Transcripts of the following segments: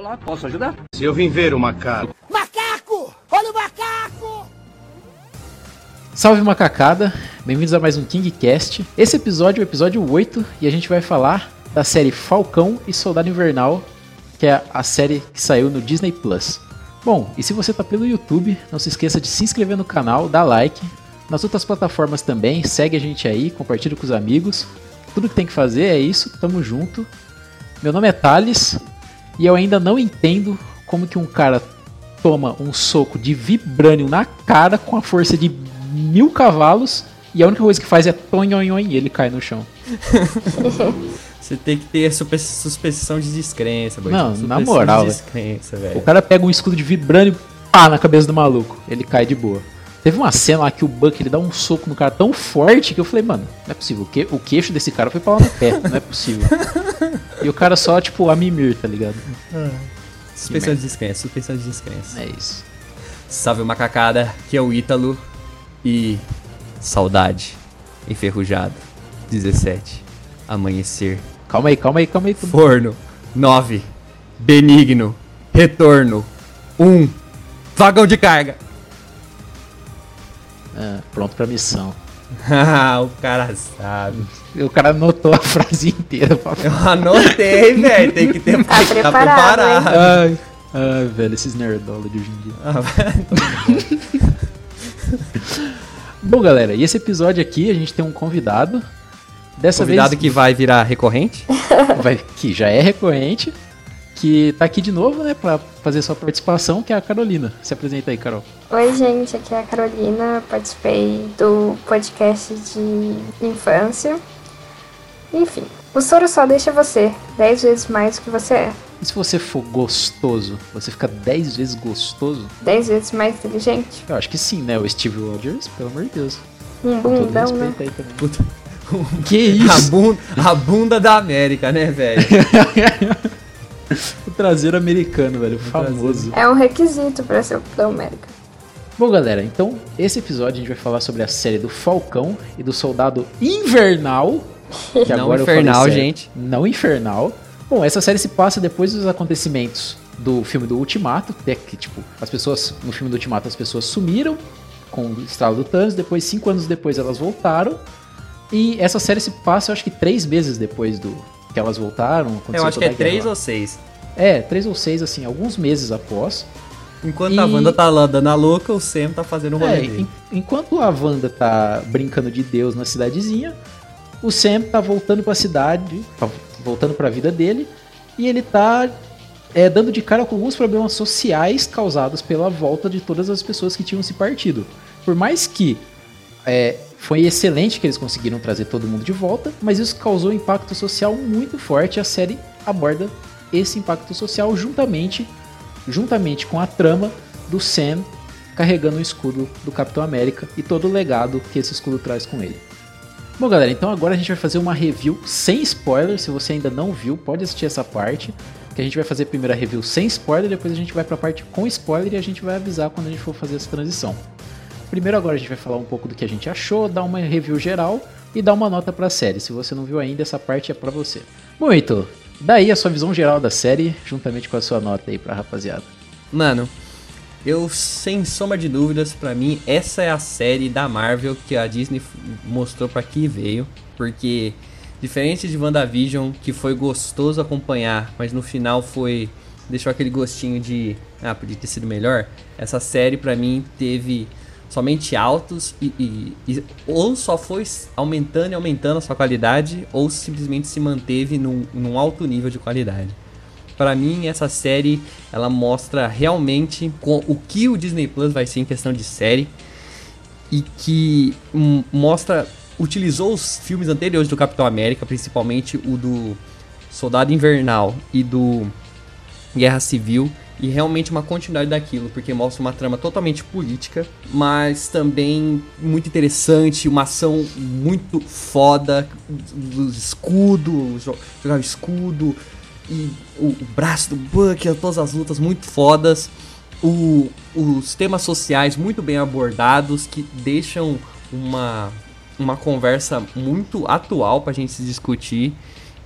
Olá, posso ajudar? Se eu vim ver o macaco. Macaco! Olha o macaco! Salve macacada, bem-vindos a mais um KingCast. Esse episódio é o episódio 8 e a gente vai falar da série Falcão e Soldado Invernal, que é a série que saiu no Disney Plus. Bom, e se você tá pelo YouTube, não se esqueça de se inscrever no canal, dar like. Nas outras plataformas também, segue a gente aí, compartilha com os amigos. Tudo que tem que fazer é isso, tamo junto. Meu nome é Thales e eu ainda não entendo como que um cara toma um soco de vibranium na cara com a força de mil cavalos e a única coisa que faz é tonhonhon e ele cai no chão. Você tem que ter suspe- suspensão de descrença, boy. Não, na moral, de velho. descrença, O cara pega um escudo de vibranium, pá, na cabeça do maluco. Ele cai de boa. Teve uma cena lá que o Buck ele dá um soco no cara tão forte que eu falei, mano, não é possível. O, que, o queixo desse cara foi pra lá no pé, não é possível. e o cara só, tipo, a mimir, tá ligado? Suspensão de descrença, suspensão de descrença. É isso. Salve macacada, que é o Ítalo e saudade enferrujado 17 amanhecer Calma aí, calma aí, calma aí. forno 9 benigno retorno 1 vagão de carga. Ah, pronto pra missão. Ah, o cara sabe. O cara anotou a frase inteira pra Eu anotei, velho. Tem que ter Tá tem que tá preparado, preparado. Ai, ai, velho, esses nerdola de hoje em dia. Ah. Bom, galera, e esse episódio aqui a gente tem um convidado. Dessa Convidado vez que vai virar recorrente. vai, que já é recorrente, que tá aqui de novo, né, pra fazer sua participação, que é a Carolina. Se apresenta aí, Carol. Oi, gente, aqui é a Carolina. Participei do podcast de infância. Enfim, o soro só deixa você 10 vezes mais do que você é. E se você for gostoso, você fica 10 vezes gostoso? 10 vezes mais inteligente. Eu acho que sim, né? O Steve Rogers, pelo amor de Deus. Um bundão, né? aí também. Puta. Que A isso? bunda, a bunda da América, né, velho? o traseiro americano, velho, famoso. É um requisito pra ser o da América. Bom, galera, então esse episódio a gente vai falar sobre a série do Falcão e do Soldado Invernal. Que Não agora eu infernal, certo. gente. Não infernal. Bom, essa série se passa depois dos acontecimentos do filme do Ultimato, que, é que tipo, as pessoas, no filme do Ultimato as pessoas sumiram com o estralo do Thanos, depois, cinco anos depois, elas voltaram. E essa série se passa, eu acho que três meses depois do que elas voltaram. aconteceu Eu acho que é a três ou seis. É, três ou seis, assim, alguns meses após. Enquanto E- a Wanda tá lá dando a louca, o Sam tá fazendo o rolê É, dele. en- enquanto a Wanda tá brincando de Deus na cidadezinha, o Sam tá voltando pra cidade, tá voltando pra vida dele, e ele tá é, dando de cara com alguns problemas sociais causados pela volta de todas as pessoas que tinham se partido. Por mais que é, foi excelente que eles conseguiram trazer todo mundo de volta, mas isso causou um impacto social muito forte. A série aborda esse impacto social juntamente, juntamente com a trama do Sam carregando o escudo do Capitão América e todo o legado que esse escudo traz com ele. Bom, galera, então agora a gente vai fazer uma review sem spoiler. Se você ainda não viu, pode assistir essa parte. Que a gente vai fazer a review sem spoiler, depois a gente vai pra parte com spoiler e a gente vai avisar quando a gente for fazer essa transição. Primeiro agora a gente vai falar um pouco do que a gente achou, dar uma review geral e dar uma nota pra série. Se você não viu ainda, essa parte é pra você. Heitor, daí a sua visão geral da série, juntamente com a sua nota aí pra rapaziada. Mano, eu, sem sombra de dúvidas, pra mim, essa é a série da Marvel que a Disney mostrou pra que veio. Porque, diferente de WandaVision, que foi gostoso acompanhar, mas no final foi. deixou aquele gostinho de. Ah, podia ter sido melhor. Essa série, pra mim, teve somente altos e, e- e- ou só foi aumentando e aumentando a sua qualidade, ou simplesmente se manteve num, num alto nível de qualidade. Pra mim, essa série ela mostra realmente com o que o Disney Plus vai ser em questão de série e que hum, mostra utilizou os filmes anteriores do Capitão América, principalmente o do Soldado Invernal e do Guerra Civil e realmente uma continuidade daquilo, porque mostra uma trama totalmente política, mas também muito interessante, uma ação muito foda, do escudo, jo- jogar o escudo e o, o braço do Buck, todas as lutas muito fodas, o- os temas sociais muito bem abordados que deixam uma uma conversa muito atual pra gente se discutir.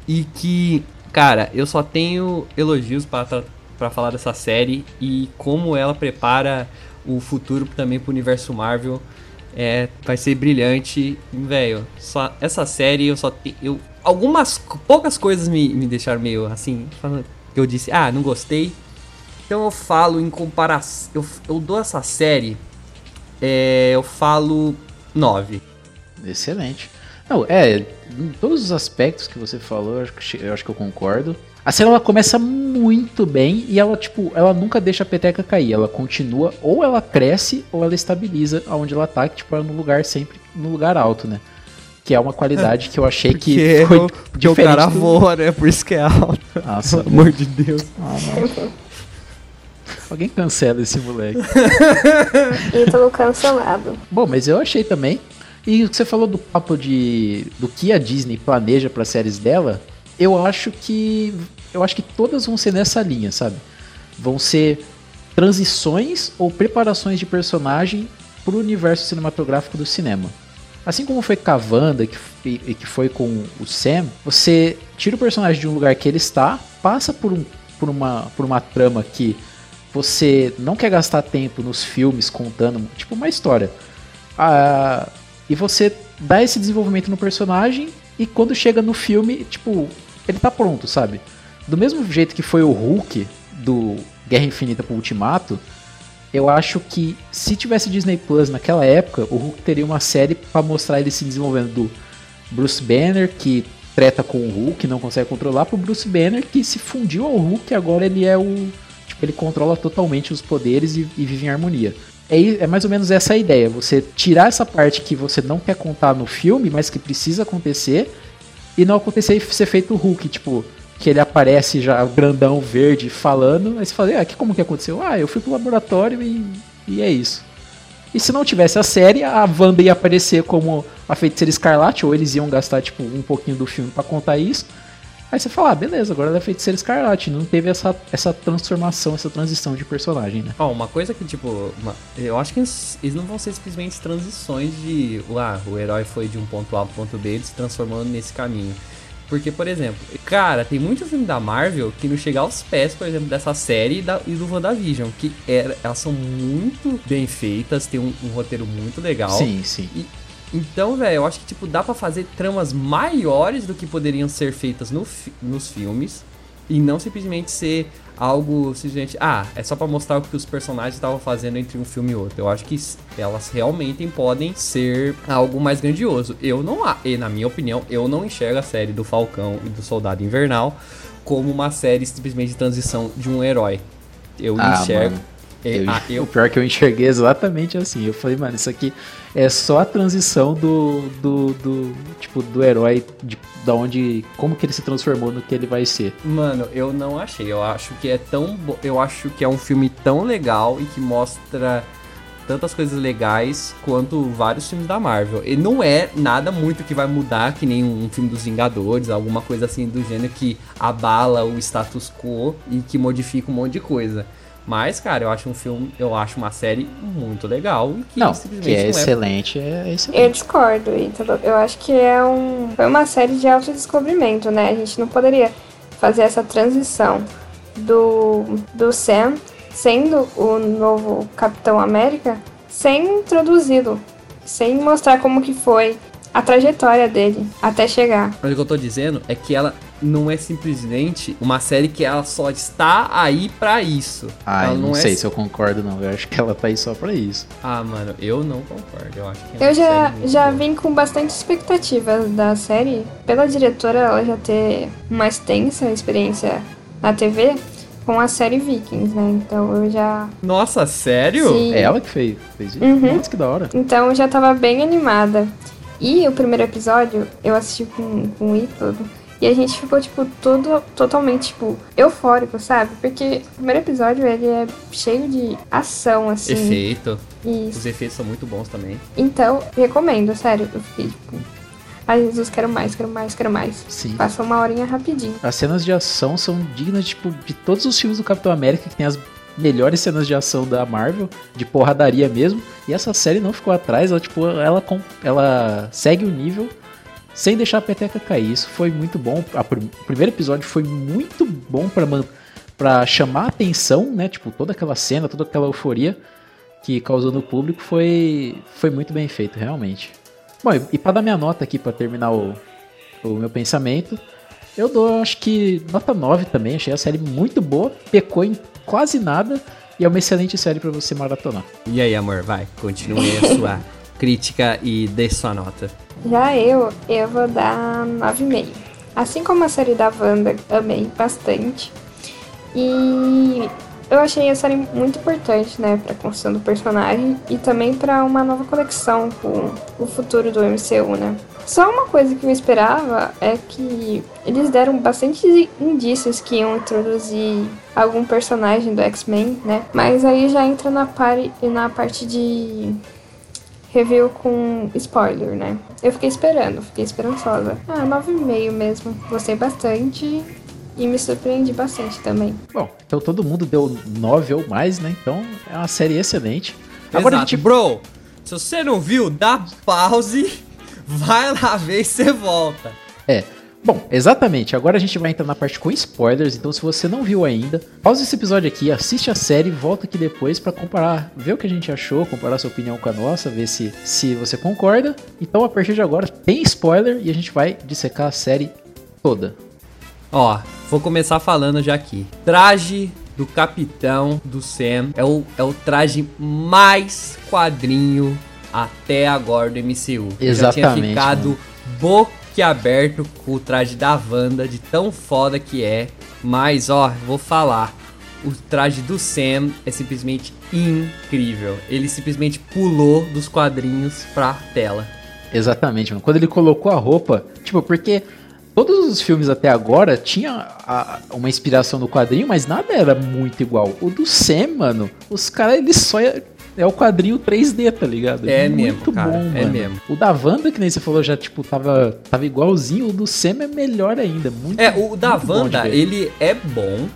E que, cara, eu só tenho elogios para para falar dessa série e como ela prepara o futuro também pro universo Marvel. É, vai ser brilhante, velho. Só essa série eu só eu algumas poucas coisas me, me deixaram meio assim, falando, eu disse: "Ah, não gostei". Então eu falo em comparação, eu, eu dou essa série é, eu falo 9. Excelente. Não, é, em todos os aspectos que você falou, eu acho que, eu acho que eu concordo. A série ela começa muito bem e ela, tipo, ela nunca deixa a peteca cair. Ela continua, ou ela cresce, ou ela estabiliza aonde ela tá, que, tipo, é no lugar sempre, no lugar alto, né? Que é uma qualidade que eu achei que foi o- porque o cara do- voa, né? Por isso que é alto. Nossa, Pelo amor de Deus. ah, não. Alguém cancela esse moleque. Ítalo cancelado. Bom, mas eu achei também. E o que você falou do papo de do que a Disney planeja para séries dela, eu acho que eu acho que todas vão ser nessa linha, sabe? Vão ser transições ou preparações de personagem pro universo cinematográfico do cinema. Assim como foi com a Wanda que, e que foi com o Sam, você tira o personagem de um lugar que ele está, passa por, um, por, uma, por uma trama que você não quer gastar tempo nos filmes contando, tipo, uma história. Ah, e você dá esse desenvolvimento no personagem e quando chega no filme, tipo, ele tá pronto, sabe? Do mesmo jeito que foi o Hulk do Guerra Infinita pro Ultimato, eu acho que se tivesse Disney Plus naquela época, o Hulk teria uma série pra mostrar ele se desenvolvendo do Bruce Banner, que treta com o Hulk, não consegue controlar, pro Bruce Banner, que se fundiu ao Hulk e agora ele é o. Tipo, ele controla totalmente os poderes e, e vive em harmonia. É, é mais ou menos essa a ideia. Você tirar essa parte que você não quer contar no filme, mas que precisa acontecer, e não acontecer ser feito o Hulk, tipo, que ele aparece já grandão verde falando, aí você fala, ah, que como que aconteceu? Ah, eu fui pro laboratório e, e é isso. E se não tivesse a série, a Wanda ia aparecer como a feiticeira escarlate, ou eles iam gastar, tipo, um pouquinho do filme pra contar isso. Aí você fala, ah, beleza, agora ela é feiticeira escarlate. Não teve essa, essa transformação, essa transição de personagem, né? Ó, uma coisa que, tipo, uma- eu acho que eles, eles não vão ser simplesmente transições de. Ah, o herói foi de um ponto A pro ponto B, ele se transformando nesse caminho. Porque, por exemplo, cara, tem muito filme da Marvel que não chega aos pés, por exemplo, dessa série e, da, e do WandaVision, que era, elas são muito bem feitas, tem um, um roteiro muito legal. Sim, sim. Então, velho, eu acho que, tipo, dá pra fazer tramas maiores do que poderiam ser feitas no fi- nos filmes. E não simplesmente ser algo, simplesmente, ah, é só pra mostrar o que os personagens estavam fazendo entre um filme e outro. Eu acho que elas realmente podem ser algo mais grandioso. Eu não, a- e na minha opinião, eu não enxergo a série do Falcão e do Soldado Invernal como uma série simplesmente de transição de um herói. Eu Ah, enxergo. mano. É, Eu- ah, eu, O pior é que eu enxerguei exatamente assim. Eu falei, mano, isso aqui é só a transição do. do, do tipo, do herói, de, da onde. Como que ele se transformou no que ele vai ser. Mano, eu não achei. Eu acho que é tão. bo- Eu acho que é um filme tão legal e que mostra tantas coisas legais quanto vários filmes da Marvel. E não é nada muito que vai mudar, que nem um filme dos Vingadores, alguma coisa assim do gênero que abala o status quo e que modifica um monte de coisa. Mas, cara, eu acho um filme, eu acho uma série muito legal e que não, simplesmente que é não é excelente, é Eu excelente. discordo, Ítalo. Eu acho que é um. Foi uma série de autodescobrimento, né? A gente não poderia fazer essa transição do, do Sam sendo o novo Capitão América sem introduzi-lo, sem mostrar como que foi a trajetória dele até chegar. Mas o que eu tô dizendo é que ela não é simplesmente uma série que ela só está aí pra isso. Ah, ela eu não, é sei se eu concordo, não. Eu acho que ela tá aí só pra isso. Ah, mano, eu não concordo. Eu acho que é Eu já, já boa. vim com bastante expectativas da série, pela diretora ela já ter uma extensa experiência na TV com a série Vikings, né? Então eu já. Nossa, sério? Sim. É ela que fez, fez isso? Uhum. Nossa, que da hora. Então eu já tava bem animada. E o primeiro episódio eu assisti com, com o Ítalo. E a gente ficou, tipo, todo totalmente, tipo, eufórico, sabe? Porque o primeiro episódio ele é cheio de ação, assim. Efeito. Isso. Os efeitos são muito bons também. Então, recomendo, sério. Eu fiquei, tipo, ai Jesus, quero mais, quero mais, quero mais. Sim. Passa uma horinha rapidinho. As cenas de ação são dignas, tipo, de todos os filmes do Capitão América, que tem as melhores cenas de ação da Marvel, de porradaria mesmo. E essa série não ficou atrás, ela, tipo, ela, com- ela segue o nível sem deixar a peteca cair. Isso foi muito bom. O primeiro episódio foi muito bom pra man- pra chamar a atenção, né? Tipo, toda aquela cena, toda aquela euforia que causou no público foi, foi muito bem feito, realmente. Bom, e, e para dar minha nota aqui, para terminar o, o meu pensamento, eu dou, acho que, nota 9 também. Achei a série muito boa, pecou em quase nada e é uma excelente série para você maratonar. E aí, amor, vai, continue a sua crítica e dê sua nota. Já eu, eu vou dar 9,5. Assim como a série da Wanda, amei bastante. E eu achei a série muito importante, né, pra construção do personagem e também para uma nova conexão com o futuro do MCU, né. Só uma coisa que eu esperava é que eles deram bastante indícios que iam introduzir algum personagem do X-Men, né? Mas aí já entra na, pare, na parte de review com spoiler, né? Eu fiquei esperando, fiquei esperançosa. Ah, 9,5 mesmo. Gostei bastante e me surpreendi bastante também. Bom, então todo mundo deu 9 ou mais, né? Então é uma série excelente. Agora Exato. a gente... Bro, se você não viu, dá pause vai lá ver e você volta. É. Bom, exatamente. Agora a gente vai entrar na parte com spoilers. Então, se você não viu ainda, pausa esse episódio aqui, assiste a série, volta aqui depois para comparar, ver o que a gente achou, comparar sua opinião com a nossa, ver se, se você concorda. Então, a partir de agora, tem spoiler e a gente vai dissecar a série toda. Ó, vou começar falando já aqui. Traje do capitão do Sam é o, é o traje mais quadrinho até agora do MCU. Exatamente. Eu já tinha ficado boquiaberto com o traje da Wanda, de tão foda que é. Mas, ó, vou falar. O traje do Sam é simplesmente incrível. Ele simplesmente pulou dos quadrinhos pra tela. Exatamente, mano. Quando ele colocou a roupa, tipo, porque todos os filmes até agora tinha a, uma inspiração no quadrinho, mas nada era muito igual. O do Sam, mano, os caras eles só é o quadrinho 3D, tá ligado? É Muito mesmo, cara. Bom, é mesmo. O da Wanda, que nem você falou, já, tipo, tava, tava igualzinho. O do Sam é melhor ainda. Muito É, o da Wanda, ele é bom,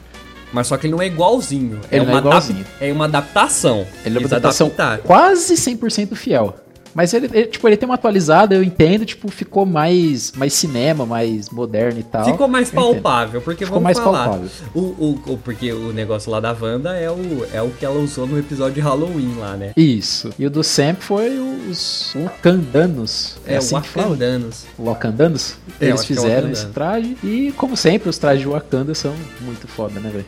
mas só que ele não é igualzinho. Ele é, uma é igualzinho. é uma adaptação. Ele é uma adaptação quase 100% fiel. Mas ele, ele, tipo, ele tem uma atualizada, eu entendo, tipo, ficou mais, mais cinema, mais moderno e tal. Ficou mais palpável, porque ficou vamos mais falar. palpável. O, o, o, porque o negócio lá da Wanda é o, é o que ela usou no episódio de Halloween lá, né? Isso. E o do Sam foi os Wakandanos. É, é assim Wakandanos. Wakandanos? É, Eles é fizeram esse traje. E, como sempre, os trajes de Wakanda são muito foda, né, velho?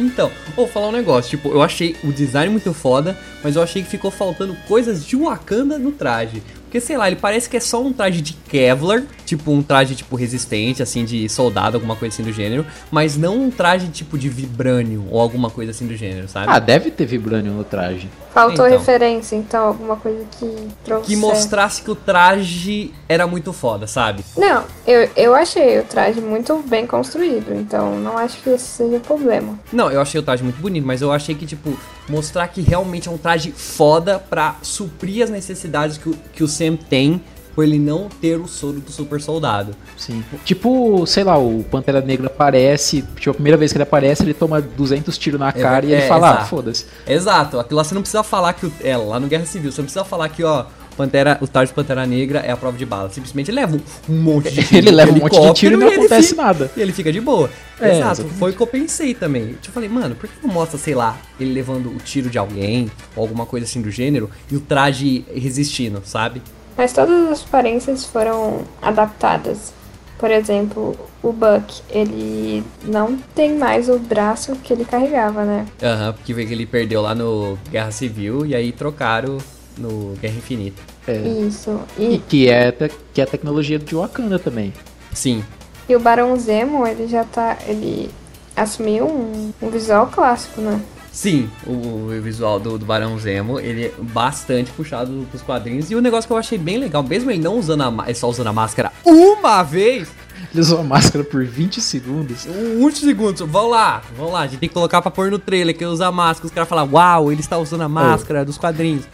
Então, vou falar um negócio, tipo, eu achei o design muito foda, mas eu achei que ficou faltando coisas de Wakanda no traje. Porque, sei lá, ele parece que é só um traje de Kevlar, tipo um traje, tipo, resistente, assim, de soldado, alguma coisa assim do gênero, mas não um traje, tipo, de vibrânio ou alguma coisa assim do gênero, sabe? Ah, deve ter vibrânio no traje. Faltou então, referência, então, alguma coisa que trouxe. Que mostrasse que o traje era muito foda, sabe? Não, eu, eu achei o traje muito bem construído, então não acho que esse seja o problema. Não, eu achei o traje muito bonito, mas eu achei que, tipo, mostrar que realmente é um traje foda pra suprir as necessidades que que o Sam tem por ele não ter o soro do super soldado. Sim. Tipo, sei lá, o Pantera Negra aparece, tipo, a primeira vez que ele aparece, ele toma 200 tiros na cara é, e ele é, fala, ah, foda-se. Exato, aquilo lá você não precisa falar que o, é, lá no Guerra Civil, você não precisa falar que, ó, Pantera, o traje de Pantera Negra é a prova de bala. Simplesmente leva um, monte de tiro. ele leva um monte de tiro e não acontece fica, nada. E ele fica de boa. É, Exato, exatamente. foi o que eu pensei também. Tipo, eu falei, mano, por que não mostra, sei lá, ele levando o tiro de alguém, ou alguma coisa assim do gênero, e o traje resistindo, sabe? Mas todas as aparências foram adaptadas. Por exemplo, o Buck, ele não tem mais o braço que ele carregava, né? Aham, uhum, porque ele perdeu lá no Guerra Civil e aí trocaram no Guerra Infinita. É. Isso. E... e, que, é que é a tecnologia de Wakanda também. Sim. E o Barão Zemo, ele já tá. Ele assumiu um, um visual clássico, né? Sim, o, o visual do, do, Barão Zemo, ele é bastante puxado pros quadrinhos. E o negócio que eu achei bem legal, mesmo ele não usando a, só usando a máscara uma vez, ele usou a máscara por 20 segundos. 20 segundos. Vamos lá, vamos lá. A gente tem que colocar pra pôr no trailer que usa a máscara. Os caras falam, uau, ele está usando a máscara oh. dos quadrinhos.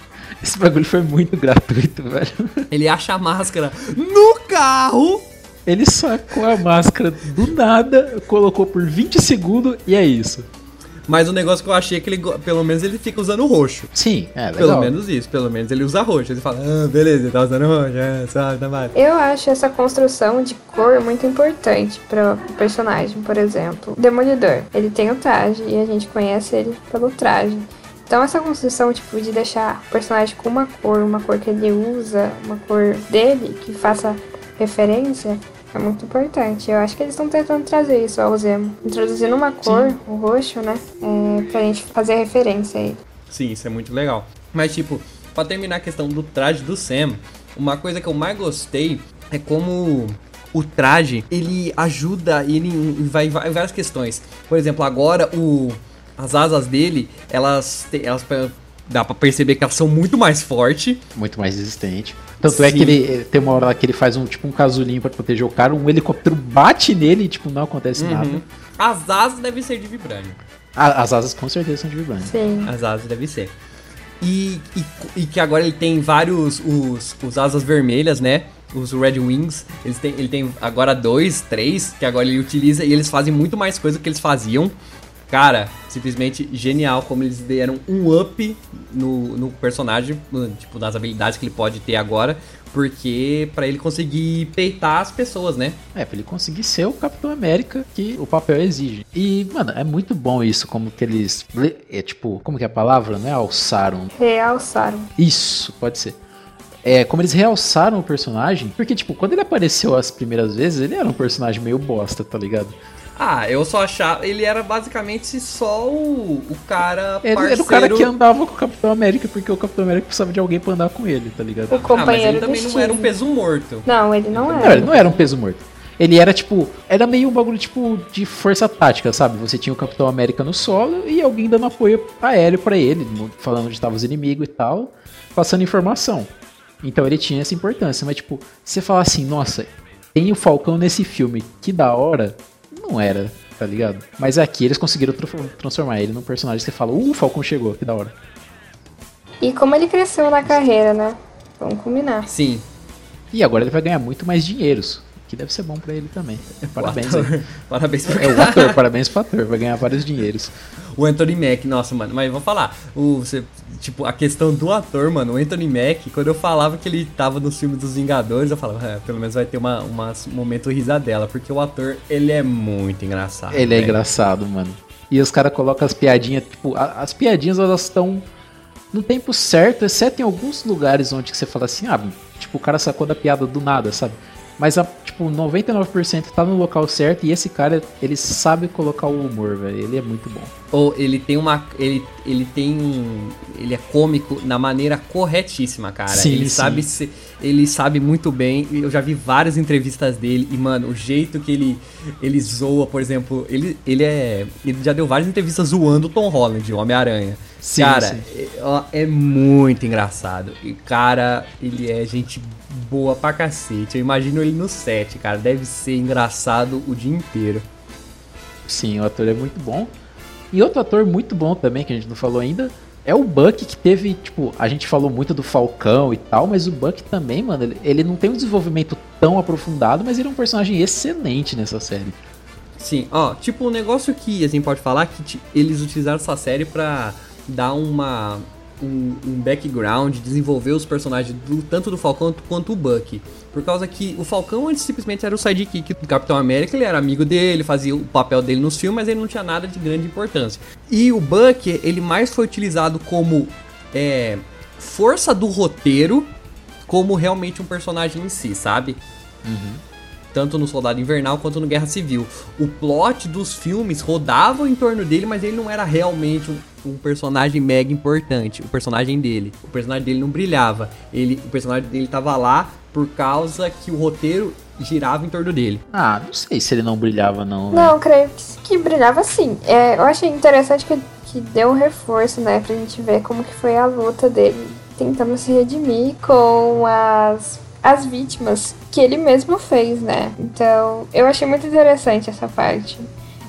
Esse bagulho foi muito gratuito, velho. Ele acha a máscara no carro. Ele sacou a máscara do nada, colocou por 20 segundos e é isso. Mas o negócio que eu achei é que ele, pelo menos ele fica usando roxo. Sim, é legal. Pelo menos isso, pelo menos ele usa roxo. Ele fala, ah, beleza, ele tá usando roxo, é, sabe, tá mais. Eu acho essa construção de cor muito importante para o personagem, por exemplo. Demolidor, ele tem o traje e a gente conhece ele pelo traje. Então essa construção, tipo, de deixar o personagem com uma cor, uma cor que ele usa, uma cor dele, que faça referência, é muito importante. Eu acho que eles estão tentando trazer isso ao Zemo. Introduzindo uma cor, o roxo, né? É, pra gente fazer referência a ele. Sim, isso é muito legal. Mas, tipo, pra terminar a questão do traje do Sam, uma coisa que eu mais gostei é como o traje, ele ajuda ele em, vai, vai- várias questões. Por exemplo, agora o as asas dele, elas, elas dá pra perceber que elas são muito mais fortes. Muito mais resistente. Tanto é Sim. que ele tem uma hora lá que ele faz um tipo um casulinho pra proteger o cara, um helicóptero bate nele e tipo, não acontece nada. Uhum. As asas devem ser de vibrânio. A- As asas com certeza são de vibrânio. Sim. As asas devem ser. E, e, e que agora ele tem vários, os, os asas vermelhas, né? Os Red Wings. Eles têm, ele tem agora dois, três, que agora ele utiliza e eles fazem muito mais coisa do que eles faziam. Cara, simplesmente genial como eles deram um up no, no personagem, no- tipo, das habilidades que ele pode ter agora, porque pra ele conseguir peitar as pessoas, né? É, pra ele conseguir ser o Capitão América que o papel exige. E, mano, é muito bom isso, como que eles. É tipo, como que é a palavra? Não é alçaram. Realçaram. Isso, pode ser. É, como eles realçaram o personagem, porque, tipo, quando ele apareceu as primeiras vezes, ele era um personagem meio bosta, tá ligado? Ah, eu só achava. Ele era basicamente só o, o cara. Ele parceiro... era o cara que andava com o Capitão América, porque o Capitão América precisava de alguém pra andar com ele, tá ligado? O Ah, mas companheiro ele também não era um peso morto. Não, ele não Não, era. ele não era um peso morto. Ele era tipo. Era meio um bagulho tipo de força tática, sabe? Você tinha o Capitão América no solo e alguém dando apoio aéreo pra ele, falando onde estavam os inimigos e tal, passando informação. Então ele tinha essa importância. Mas, tipo, você fala assim, nossa, tem o Falcão nesse filme, que da hora. Não era, tá ligado? Mas aqui eles conseguiram transformar ele num personagem que você fala, uh, o Falcão chegou, que da hora. E como ele cresceu na carreira, né? Vamos combinar. Sim. E agora ele vai ganhar muito mais dinheiros. Que deve ser bom pra ele também. Parabéns O aí. ator. Parabéns pro É o ator, parabéns pro ator, vai ganhar vários dinheiros. O Anthony Mack, nossa, mano, mas vou falar. O, você, tipo, a questão do ator, mano, o Anthony Mack, quando eu falava que ele tava nos filmes dos Vingadores, eu falava, "É, pelo menos vai ter uma, uma- um momento risadela, porque o ator, ele é muito engraçado. Ele é velho. engraçado, mano. E os caras colocam as piadinhas, tipo, a- as piadinhas elas estão no tempo certo, exceto em alguns lugares onde você fala assim, ah, tipo, o cara sacou da piada do nada, sabe? Mas, a, tipo, 99% tá no local certo e esse cara, ele sabe colocar o humor, velho. Ele é muito bom. Ou ele tem uma. Ele, ele tem. Ele é cômico na maneira corretíssima, cara. Sim, ele sim. sabe se, Ele sabe muito bem. Eu já vi várias entrevistas dele. E, mano, o jeito que ele, ele zoa, por exemplo, ele, ele é. Ele já deu várias entrevistas zoando o Tom Holland, o Homem-Aranha. Sim, cara, sim. É, é muito engraçado. E, cara, ele é gente boa pra cacete. Eu imagino ele no set, cara. Deve ser engraçado o dia inteiro. Sim, o ator é muito bom. E outro ator muito bom também, que a gente não falou ainda, é o Buck, que teve, tipo, a gente falou muito do Falcão e tal, mas o Buck também, mano, ele, ele não tem um desenvolvimento tão aprofundado, mas ele é um personagem excelente nessa série. Sim, ó, tipo, um negócio que a gente pode falar que eles utilizaram essa série pra dar uma um, um background, desenvolver os personagens do, tanto do Falcão quanto o Bucky. Por causa que o Falcão antes simplesmente era o sidekick do Capitão América, ele era amigo dele, fazia o papel dele nos filmes, mas ele não tinha nada de grande importância. E o Bucky, ele mais foi utilizado como é, força do roteiro, como realmente um personagem em si, sabe? tanto no Soldado Invernal quanto no Guerra Civil. O plot dos filmes rodava em torno dele, mas ele não era realmente um, um personagem mega importante. O personagem dele, o personagem dele não brilhava. Ele, o personagem dele tava lá por causa que o roteiro girava em torno dele. Ah, não sei se ele não brilhava, não. né? Não, creio que, que brilhava sim. É, eu achei interessante que, que deu um reforço, né, pra gente ver como que foi a luta dele tentando se redimir com as, as vítimas que ele mesmo fez, né? Então, eu achei muito interessante essa parte.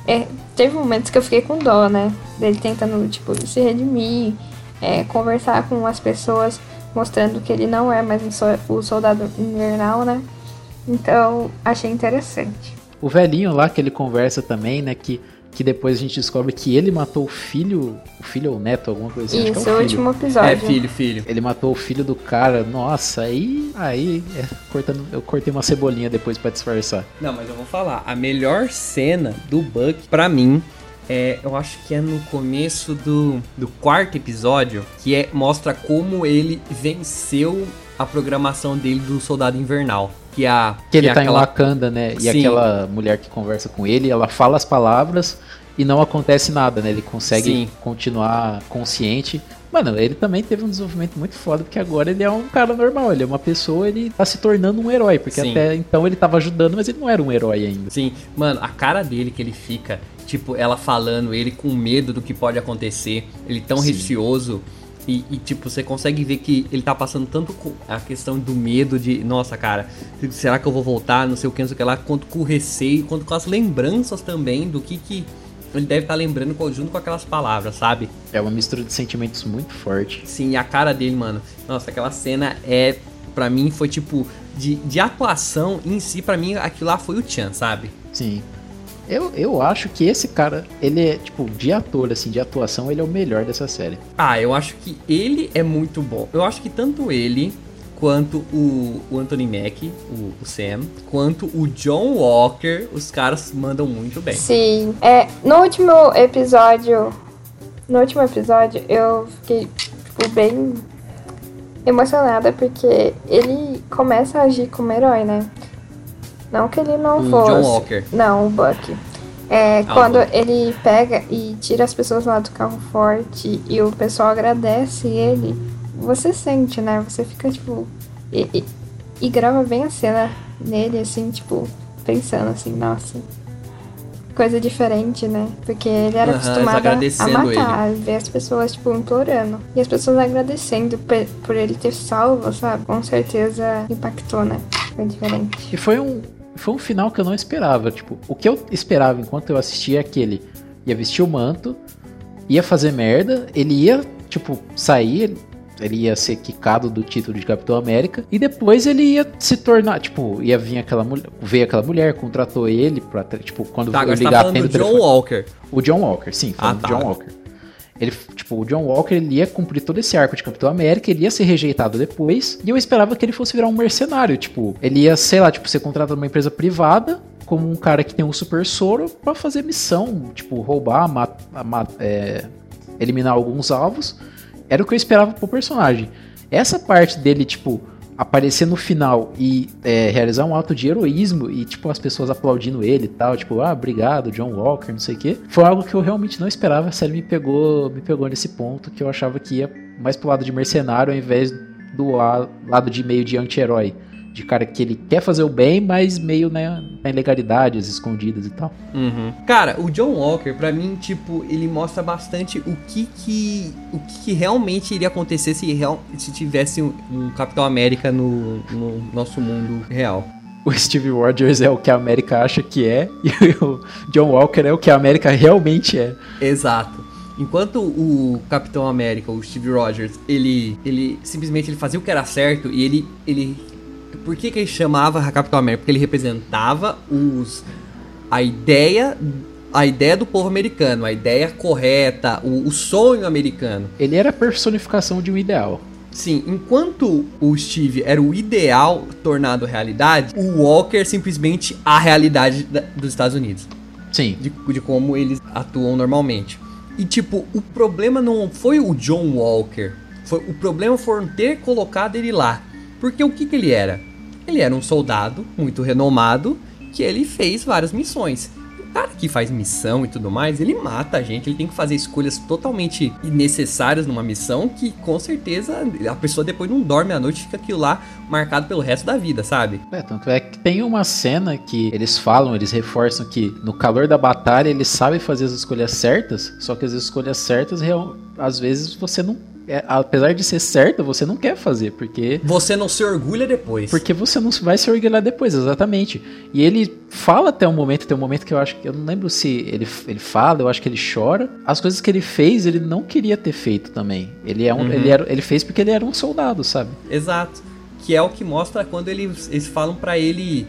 É, teve momentos que eu fiquei com dó, né? Dele tentando, tipo, se redimir, é, conversar com as pessoas, mostrando que ele não é mais um so- o soldado invernal, né? Então, achei interessante. O velhinho lá que ele conversa também, né, que, que depois a gente descobre que ele matou o filho, o filho ou o neto, alguma coisa assim. que Isso, é o o filho. último episódio. É, filho, filho. Ele matou o filho do cara, nossa, aí. Aí. é, cortando, eu cortei uma cebolinha depois pra disfarçar. Não, mas eu vou falar. A melhor cena do Buck, pra mim, é, eu acho que é no começo do, do quarto episódio, que é, mostra como ele venceu a programação dele do Soldado Invernal. Que, a, Que ele é tá em aquela- Wakanda, né? E Sim. aquela mulher que conversa com ele, ela fala as palavras e não acontece nada, né? Ele consegue Sim. continuar consciente. Mano, ele também teve um desenvolvimento muito foda, porque agora ele é um cara normal, ele é uma pessoa, ele tá se tornando um herói, porque Sim. até então ele tava ajudando, mas ele não era um herói ainda. Sim, mano, a cara dele que ele fica, tipo, ela falando, ele com medo do que pode acontecer, ele tão Sim. receoso. E, e, tipo, você consegue ver que ele tá passando tanto com a questão do medo de, nossa, cara, será que eu vou voltar, não sei o que, não sei o que lá, quanto com o receio, quanto com as lembranças também do que que ele deve estar lembrando com- junto com aquelas palavras, sabe? É uma mistura de sentimentos muito forte. Sim, e a cara dele, mano. Nossa, aquela cena é. Pra mim foi tipo. De, de atuação em si, pra mim aquilo lá foi o Chan, sabe? Sim. Eu, eu acho que esse cara, ele é, tipo, de ator, assim, de atuação, ele é o melhor dessa série. Ah, eu acho que ele é muito bom. Eu acho que tanto ele quanto o, o Anthony Mack, o, o Sam, quanto o John Walker, os caras mandam muito bem. Sim. É, no último episódio. No último episódio eu fiquei, tipo, bem emocionada porque ele começa a agir como herói, né? Não que ele não O fosse. John Walker. Não, o Buck. É, Ah, quando Buck. ele pega e tira as pessoas lá do carro forte e o pessoal agradece ele, você sente, né? Você fica tipo. E, e, e grava bem a cena nele, assim, tipo, pensando assim, nossa. Coisa diferente, né? Porque ele era eles acostumado a matar, ver as pessoas, tipo, implorando. E as pessoas agradecendo por ele ter salvo, sabe? Com certeza impactou, né? Foi diferente. E foi um, foi um final que eu não esperava. Tipo, o que eu esperava enquanto eu assistia é que ele ia vestir o manto, ia fazer merda, ele ia, tipo, sair, ele ia ser quicado do título de Capitão América, e depois ele ia se tornar, tipo, ia vir aquela mulher, veio aquela mulher, contratou ele pra, tipo, quando Tá, tá ligar falando do atendo o John telefone- Walker. O John Walker, sim, Ah, falando tá. John Walker. Ele, tipo, o John Walker ele ia cumprir todo esse arco de Capitão América, ele ia ser rejeitado depois, e eu esperava que ele fosse virar um mercenário, tipo, ele ia, sei lá, tipo, ser contratado numa empresa privada, como um cara que tem um super soro pra fazer missão, tipo, roubar, ma- ma- é, eliminar alguns alvos. Era o que eu esperava pro personagem. Essa parte dele, tipo, aparecer no final e é, realizar um ato de heroísmo e, tipo, as pessoas aplaudindo ele e tal, tipo, ah, obrigado, John Walker, não sei o quê. Foi algo que eu realmente não esperava. A série me pegou, me pegou nesse ponto que eu achava que ia mais pro lado de mercenário ao invés do la- lado de meio de anti-herói. De cara que ele quer fazer o bem, mas meio né, na ilegalidade, as escondidas e tal. Uhum. Cara, o John Walker, pra mim, tipo, ele mostra bastante o que que, o que, que realmente iria acontecer se, real, se tivesse um, um Capitão América no, no nosso mundo real. O Steve Rogers é o que a América acha que é, e o John Walker é o que a América realmente é. Exato. Enquanto o Capitão América, o Steve Rogers, ele, ele simplesmente ele fazia o que era certo e ele, ele, por que que ele chamava Capitão América? Porque ele representava os, a ideia, a ideia do povo americano, a ideia correta, o, o sonho americano. Ele era a personificação de um ideal. Sim, enquanto o Steve era o ideal tornado realidade, o Walker simplesmente a realidade da- dos Estados Unidos Sim. de, de como eles atuam normalmente. E tipo, o problema não foi o John Walker. Foi, o problema foi ter colocado ele lá. Porque o que, que ele era? Ele era um soldado muito renomado que ele fez várias missões. O cara que faz missão e tudo mais, ele mata a gente, ele tem que fazer escolhas totalmente necessárias numa missão que com certeza a pessoa depois não dorme à noite fica aquilo lá marcado pelo resto da vida, sabe? É, tanto é que tem uma cena que eles falam, eles reforçam que no calor da batalha eles sabem fazer as escolhas certas, só que as escolhas certas, às vezes você não. É, apesar de ser certa, você não quer fazer, porque. Você não se orgulha depois. Porque você não vai se orgulhar depois, exatamente. E ele fala até um momento, tem um momento que eu acho que. Eu não lembro se ele, ele fala, eu acho que ele chora. As coisas que ele fez, ele não queria ter feito também. Ele, é um, Uhum. ele, era, ele fez porque ele era um soldado, sabe? Exato. Que é o que mostra quando eles, eles falam pra ele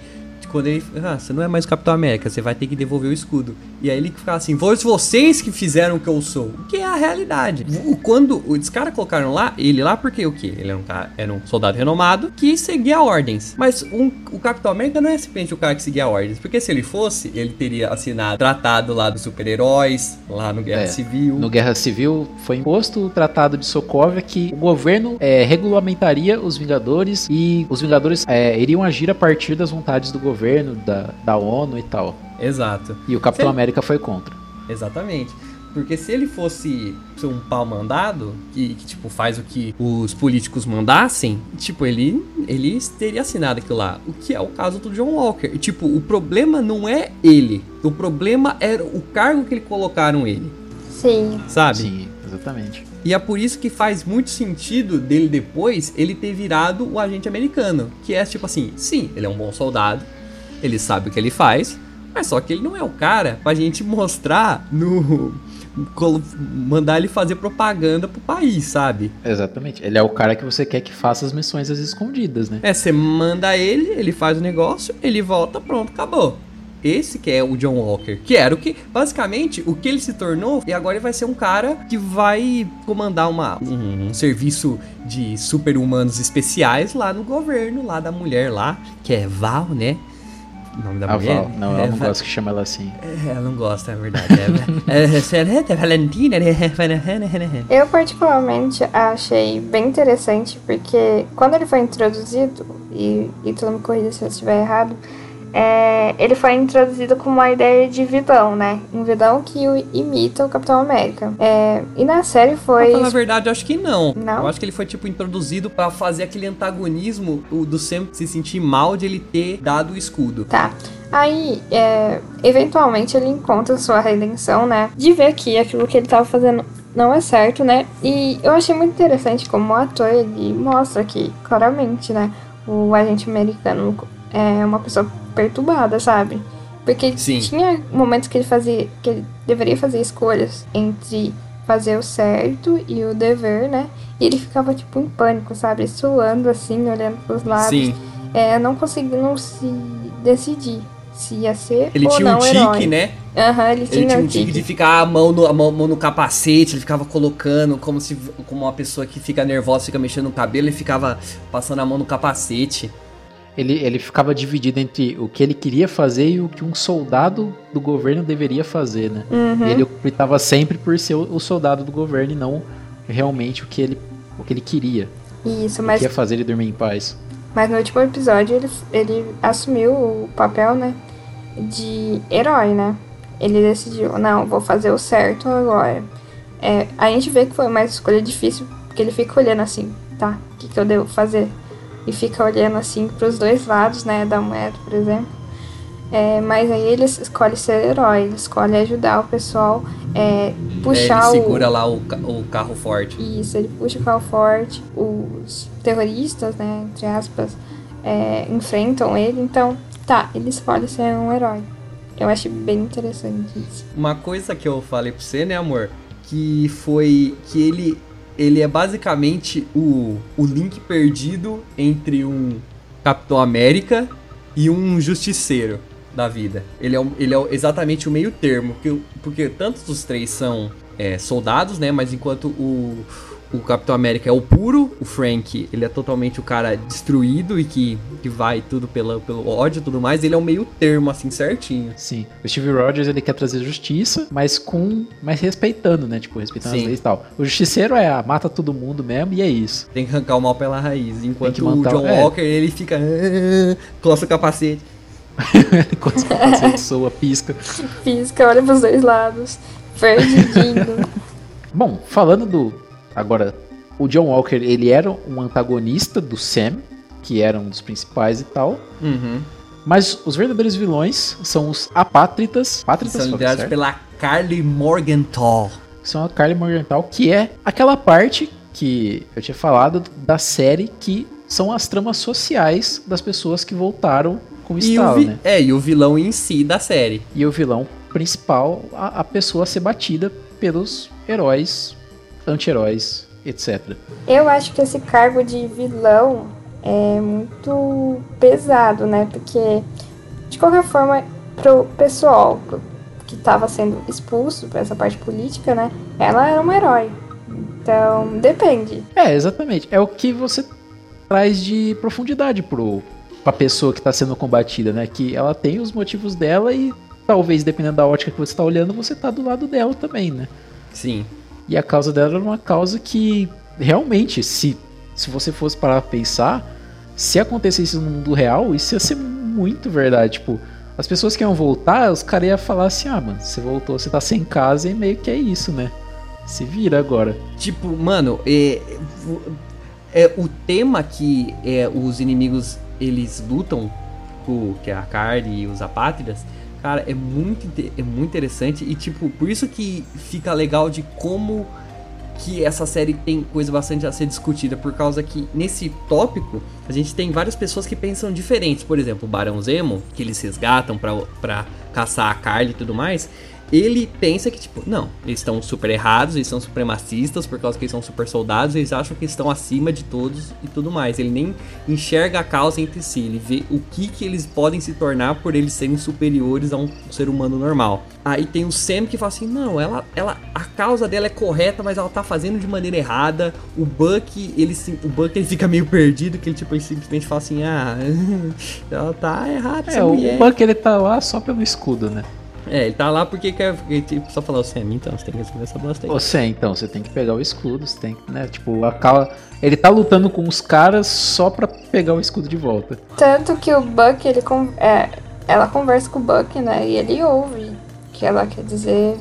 quando ele. Ah, você não é mais o Capitão América, você vai ter que devolver o escudo. E aí ele fica assim: foi vocês que fizeram o que eu sou. O que é a realidade. Quando os caras colocaram lá, ele lá porque o quê? Ele era um, cara, era um soldado renomado que seguia ordens. Mas um- o Capitão América não é simplesmente o cara que seguia ordens. Porque se ele fosse, ele teria assinado tratado lá dos super-heróis, lá no Guerra É, Civil. No Guerra Civil foi imposto o Tratado de Sokovia que o governo é, regulamentaria os Vingadores e os Vingadores é, iriam agir a partir das vontades do governo, da, da ONU e tal. Exato. E o Capitão. América foi contra. Exatamente. Porque se ele fosse um pau mandado, que, que, tipo, faz o que os políticos mandassem, tipo, ele, ele teria assinado aquilo lá. O que é o caso do John Walker. E, tipo, o problema não é ele. O problema era o cargo que ele colocaram ele. Sim. Sabe? Sim, exatamente. E é por isso que faz muito sentido dele depois ele ter virado o agente americano. Que é tipo assim, sim, ele é um bom soldado, ele sabe o que ele faz, mas só que ele não é o cara pra gente mostrar no. mandar ele fazer propaganda pro país, sabe? Exatamente. Ele é o cara que você quer que faça as missões às escondidas, né? É, você manda ele, ele faz o negócio, ele volta, pronto, acabou. Esse que é o John Walker, que era o que, basicamente, o que ele se tornou, e agora ele vai ser um cara que vai comandar uma, um, um serviço de super-humanos especiais lá no governo, lá da mulher lá, que é Val, né? O nome da A mulher? Val. Não, é, eu não Val- gosto que chama ela assim. É, ela não gosta, é verdade. É, é, é, é Valentina, né? Eu particularmente achei bem interessante porque quando ele foi introduzido, e Ítalo me corrija se eu estiver errado, é, ele foi introduzido com uma ideia de vilão, né? Um vilão que imita o Capitão América. É, e na série foi. Pra falar a verdade, eu acho que não. Não? Eu acho que ele foi, tipo, introduzido pra fazer aquele antagonismo do Sam se sentir mal de ele ter dado o escudo. Tá. Aí, é, eventualmente, ele encontra sua redenção, né? De ver que aquilo que ele tava fazendo não é certo, né? E eu achei muito interessante como o ator, ele mostra que, claramente, né? O agente americano é uma pessoa perturbada, sabe? Porque Sim. tinha momentos que ele fazia, que ele deveria fazer escolhas entre fazer o certo e o dever, né? E ele ficava, tipo, em pânico, sabe? Suando, assim, olhando pros lados Sim. é, não conseguindo se decidir se ia ser Ele ou tinha não um tique, herói. né? Aham, ele tinha, Ele tinha um um tique tique. de ficar a mão no, a mão, mão no capacete, ele ficava colocando como se como uma pessoa que fica nervosa, fica mexendo no cabelo, ele ficava passando a mão no capacete. Ele, ele ficava dividido entre o que ele queria fazer e o que um soldado do governo deveria fazer, né? Uhum. Ele optava sempre por ser o, o soldado do governo e não realmente o que ele, o que ele queria. Isso, mas, que ia fazer ele dormir em paz. mas no último episódio ele, ele assumiu o papel, né? De herói, né? Ele decidiu, não, vou fazer o certo agora. É, a gente vê que foi uma escolha difícil, porque ele fica olhando assim, tá? O que, que eu devo fazer? E fica olhando assim pros dois lados, né? Da moeda, por exemplo. É, mas aí ele escolhe ser herói, ele escolhe ajudar o pessoal, é, É, puxar ele o. segura lá o, o carro forte. Isso, ele puxa o carro forte, os terroristas, né, entre aspas, é, enfrentam ele, então, tá, ele escolhe ser um herói. Eu acho bem interessante isso. Uma coisa que eu falei pra você, né, amor? Que foi que ele, ele é basicamente o, o link perdido entre um Capitão América e um Justiceiro da vida. Ele é, ele é exatamente o meio termo, porque, porque tantos dos três são é, soldados, né? Mas enquanto o, o Capitão América é o puro, o Frank, ele é totalmente o cara destruído e que, que vai tudo pela, pelo ódio e tudo mais, ele é o meio termo, assim, certinho. Sim. O Steve Rogers, ele quer trazer justiça, mas com. Mas respeitando, né? Tipo, respeitando Sim. as leis e tal. O justiceiro é, ah, mata todo mundo mesmo e é isso. Tem que arrancar o mal pela raiz. Enquanto que o John é. Walker, ele fica. "Ah", Coça o capacete. Quando o capacete soa, pisca. Física, olha pros dois lados, perdidinho. Bom, falando do. Agora, o John Walker, ele era um antagonista do Sam, que era um dos principais e tal. Uhum. Mas os verdadeiros vilões são os apátritas. Apátritas, São liderados pela Carly Morgenthau. são a Carly Morgenthau, que é aquela parte que eu tinha falado da série que são as tramas sociais das pessoas que voltaram com o E o, Stalo, vi- né? é, e o vilão em si da série. E o vilão principal, a, a pessoa a ser batida pelos heróis, anti-heróis, etc. Eu acho que esse cargo de vilão é muito pesado, né? Porque de qualquer forma, pro pessoal que estava sendo expulso pra essa parte política, né? Ela era um herói. Então, depende. É, exatamente. É o que você traz de profundidade pro, pra pessoa que tá sendo combatida, né? Que ela tem os motivos dela e talvez, dependendo da ótica que você tá olhando, você tá do lado dela também, né? Sim. E a causa dela era uma causa que, realmente, se, se você fosse parar pra pensar, se acontecesse no mundo real, isso ia ser muito verdade. Tipo, as pessoas que iam voltar, os caras iam falar assim: ah, mano, você voltou, você tá sem casa e meio que é isso, né? Se vira agora. Tipo, mano, é, é o tema que é, os inimigos eles lutam, que é a carne e os apátridas, cara, é muito, é muito interessante e tipo, por isso que fica legal de como que essa série tem coisa bastante a ser discutida, por causa que nesse tópico a gente tem várias pessoas que pensam diferentes. Por exemplo, o Barão Zemo, que eles resgatam pra, pra caçar a Carly e tudo mais ele pensa que, tipo, não, eles estão super errados, eles são supremacistas por causa que eles são super soldados, eles acham que estão acima de todos e tudo mais. Ele nem enxerga a causa entre si, ele vê o que, que eles podem se tornar por eles serem superiores a um ser humano normal. Aí tem o Sam que fala assim: não, ela, ela, a causa dela é correta, mas ela tá fazendo de maneira errada. O Buck, ele, o Buck ele fica meio perdido, que ele, tipo, ele simplesmente fala assim: ah, ela tá errada. É, o Buck ele tá lá só pelo escudo, né? É, ele tá lá porque quer. Tipo, só falar o Sam, então você tem que resolver essa bosta aí. Sam, então, você tem que pegar o escudo, você tem que, né? Tipo, a Cal... ele tá lutando com os caras só pra pegar o escudo de volta. Tanto que o Buck, ele. É, ela conversa com o Buck, né? E ele ouve que ela quer dizer.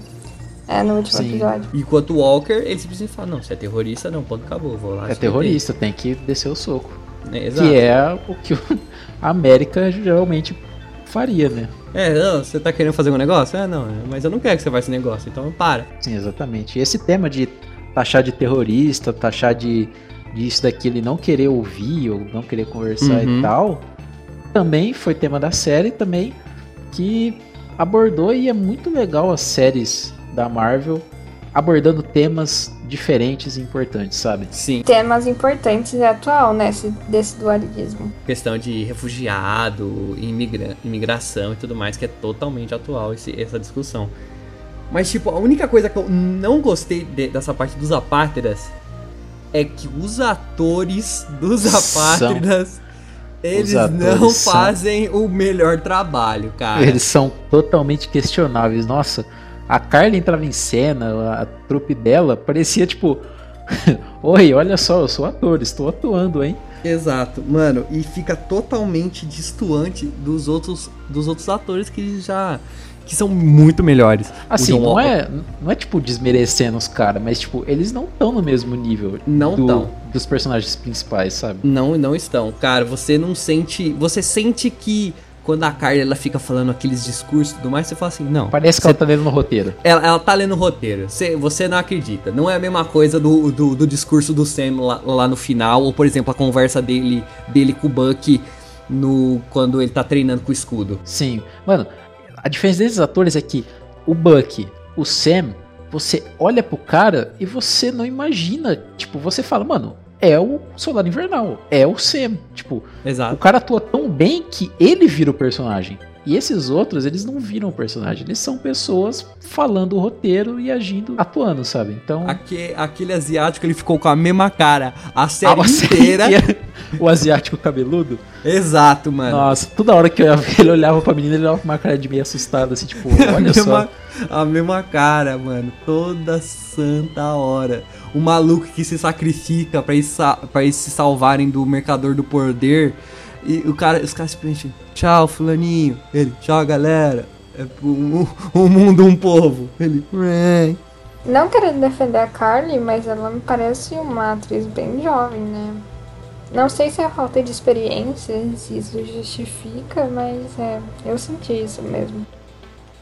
É, no último Sim. episódio. Enquanto o Walker, ele simplesmente fala, não, você é terrorista, não, ponto, acabou, vou lá. É terrorista, tem que descer o soco. É, que é o que a América geralmente faria, né? É, não, você tá querendo fazer um negócio? É, não, mas eu não quero que você faça esse negócio, então para. Sim, exatamente. E esse tema de taxar de terrorista, taxar de disso, daquilo e não querer ouvir ou não querer conversar uhum. e tal, também foi tema da série também que abordou e é muito legal as séries da Marvel abordando temas diferentes e importantes, sabe? Sim. Temas importantes e atual, né? Desse dualismo. Questão de refugiado, imigra imigração e tudo mais, que é totalmente atual esse, essa discussão. Mas, tipo, a única coisa que eu não gostei de, dessa parte dos apátridas é que os atores dos apátridas. Eles não fazem são... o melhor trabalho, cara. Eles são totalmente questionáveis. Nossa, a Carla entrava em cena, a trupe dela parecia tipo. Oi, olha só, eu sou ator, estou atuando, hein? Exato, mano, e fica totalmente distoante dos outros, dos outros atores que já que são muito melhores. Assim, não é, não é tipo desmerecendo os caras, mas tipo, eles não estão no mesmo nível não do, dos personagens principais, sabe? Não, não estão. Cara, você não sente, você sente que quando a Carly ela fica falando aqueles discursos e tudo mais, você fala assim, não. Parece que você, ela tá lendo no roteiro. Ela, ela tá lendo o roteiro. Você, você não acredita. Não é a mesma coisa do, do, do discurso do Sam lá, lá, no final, ou por exemplo, a conversa dele, dele com o Buck no, quando ele tá treinando com o escudo. Sim. Mano, a diferença desses atores é que o Buck, o Sam, você olha pro cara e você não imagina. Tipo, você fala, mano, é o Soldado Invernal, é o Sam. Tipo, Exato. o cara atua tão bem que ele vira o personagem. E esses outros, eles não viram o personagem, eles são pessoas falando o roteiro e agindo, atuando, sabe? Então. Aquele, aquele asiático, ele ficou com a mesma cara a série a inteira. Série o asiático cabeludo? Exato, mano. Nossa, toda hora que ele olhava pra menina, ele olhava com uma cara de meio assustado, assim, tipo, olha a mesma, só. A mesma cara, mano. Toda santa hora o maluco que se sacrifica para eles, pra eles se salvarem do mercador do poder. E o cara, os caras simplesmente, tchau, fulaninho. Ele, tchau, galera. É um, um mundo, um povo. Ele. Não querendo defender a Carly, mas ela me parece uma atriz bem jovem, né? Não sei se é a falta de experiência, se isso justifica, mas é, eu senti isso mesmo.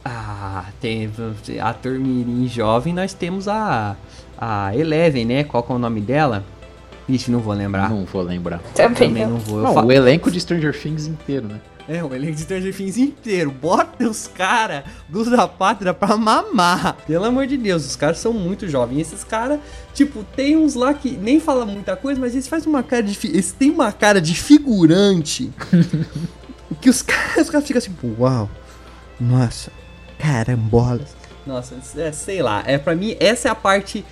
Ah, tem ator mirim jovem, nós temos a a Eleven, né? Qual que é o nome dela? Ixi, não vou lembrar. Não vou lembrar. Também, Também não. não vou. Não, fa... O elenco de Stranger Things inteiro, né? É, o elenco de Stranger Things inteiro. Bota os caras dos da pátria pra mamar. Pelo amor de Deus, os caras são muito jovens. Esses caras, tipo, tem uns lá que nem falam muita coisa, mas eles fazem uma cara de. Eles têm uma cara de figurante. Que os caras, os caras ficam assim, uau, nossa, carambolas. Nossa, é, sei lá, é para mim essa é a parte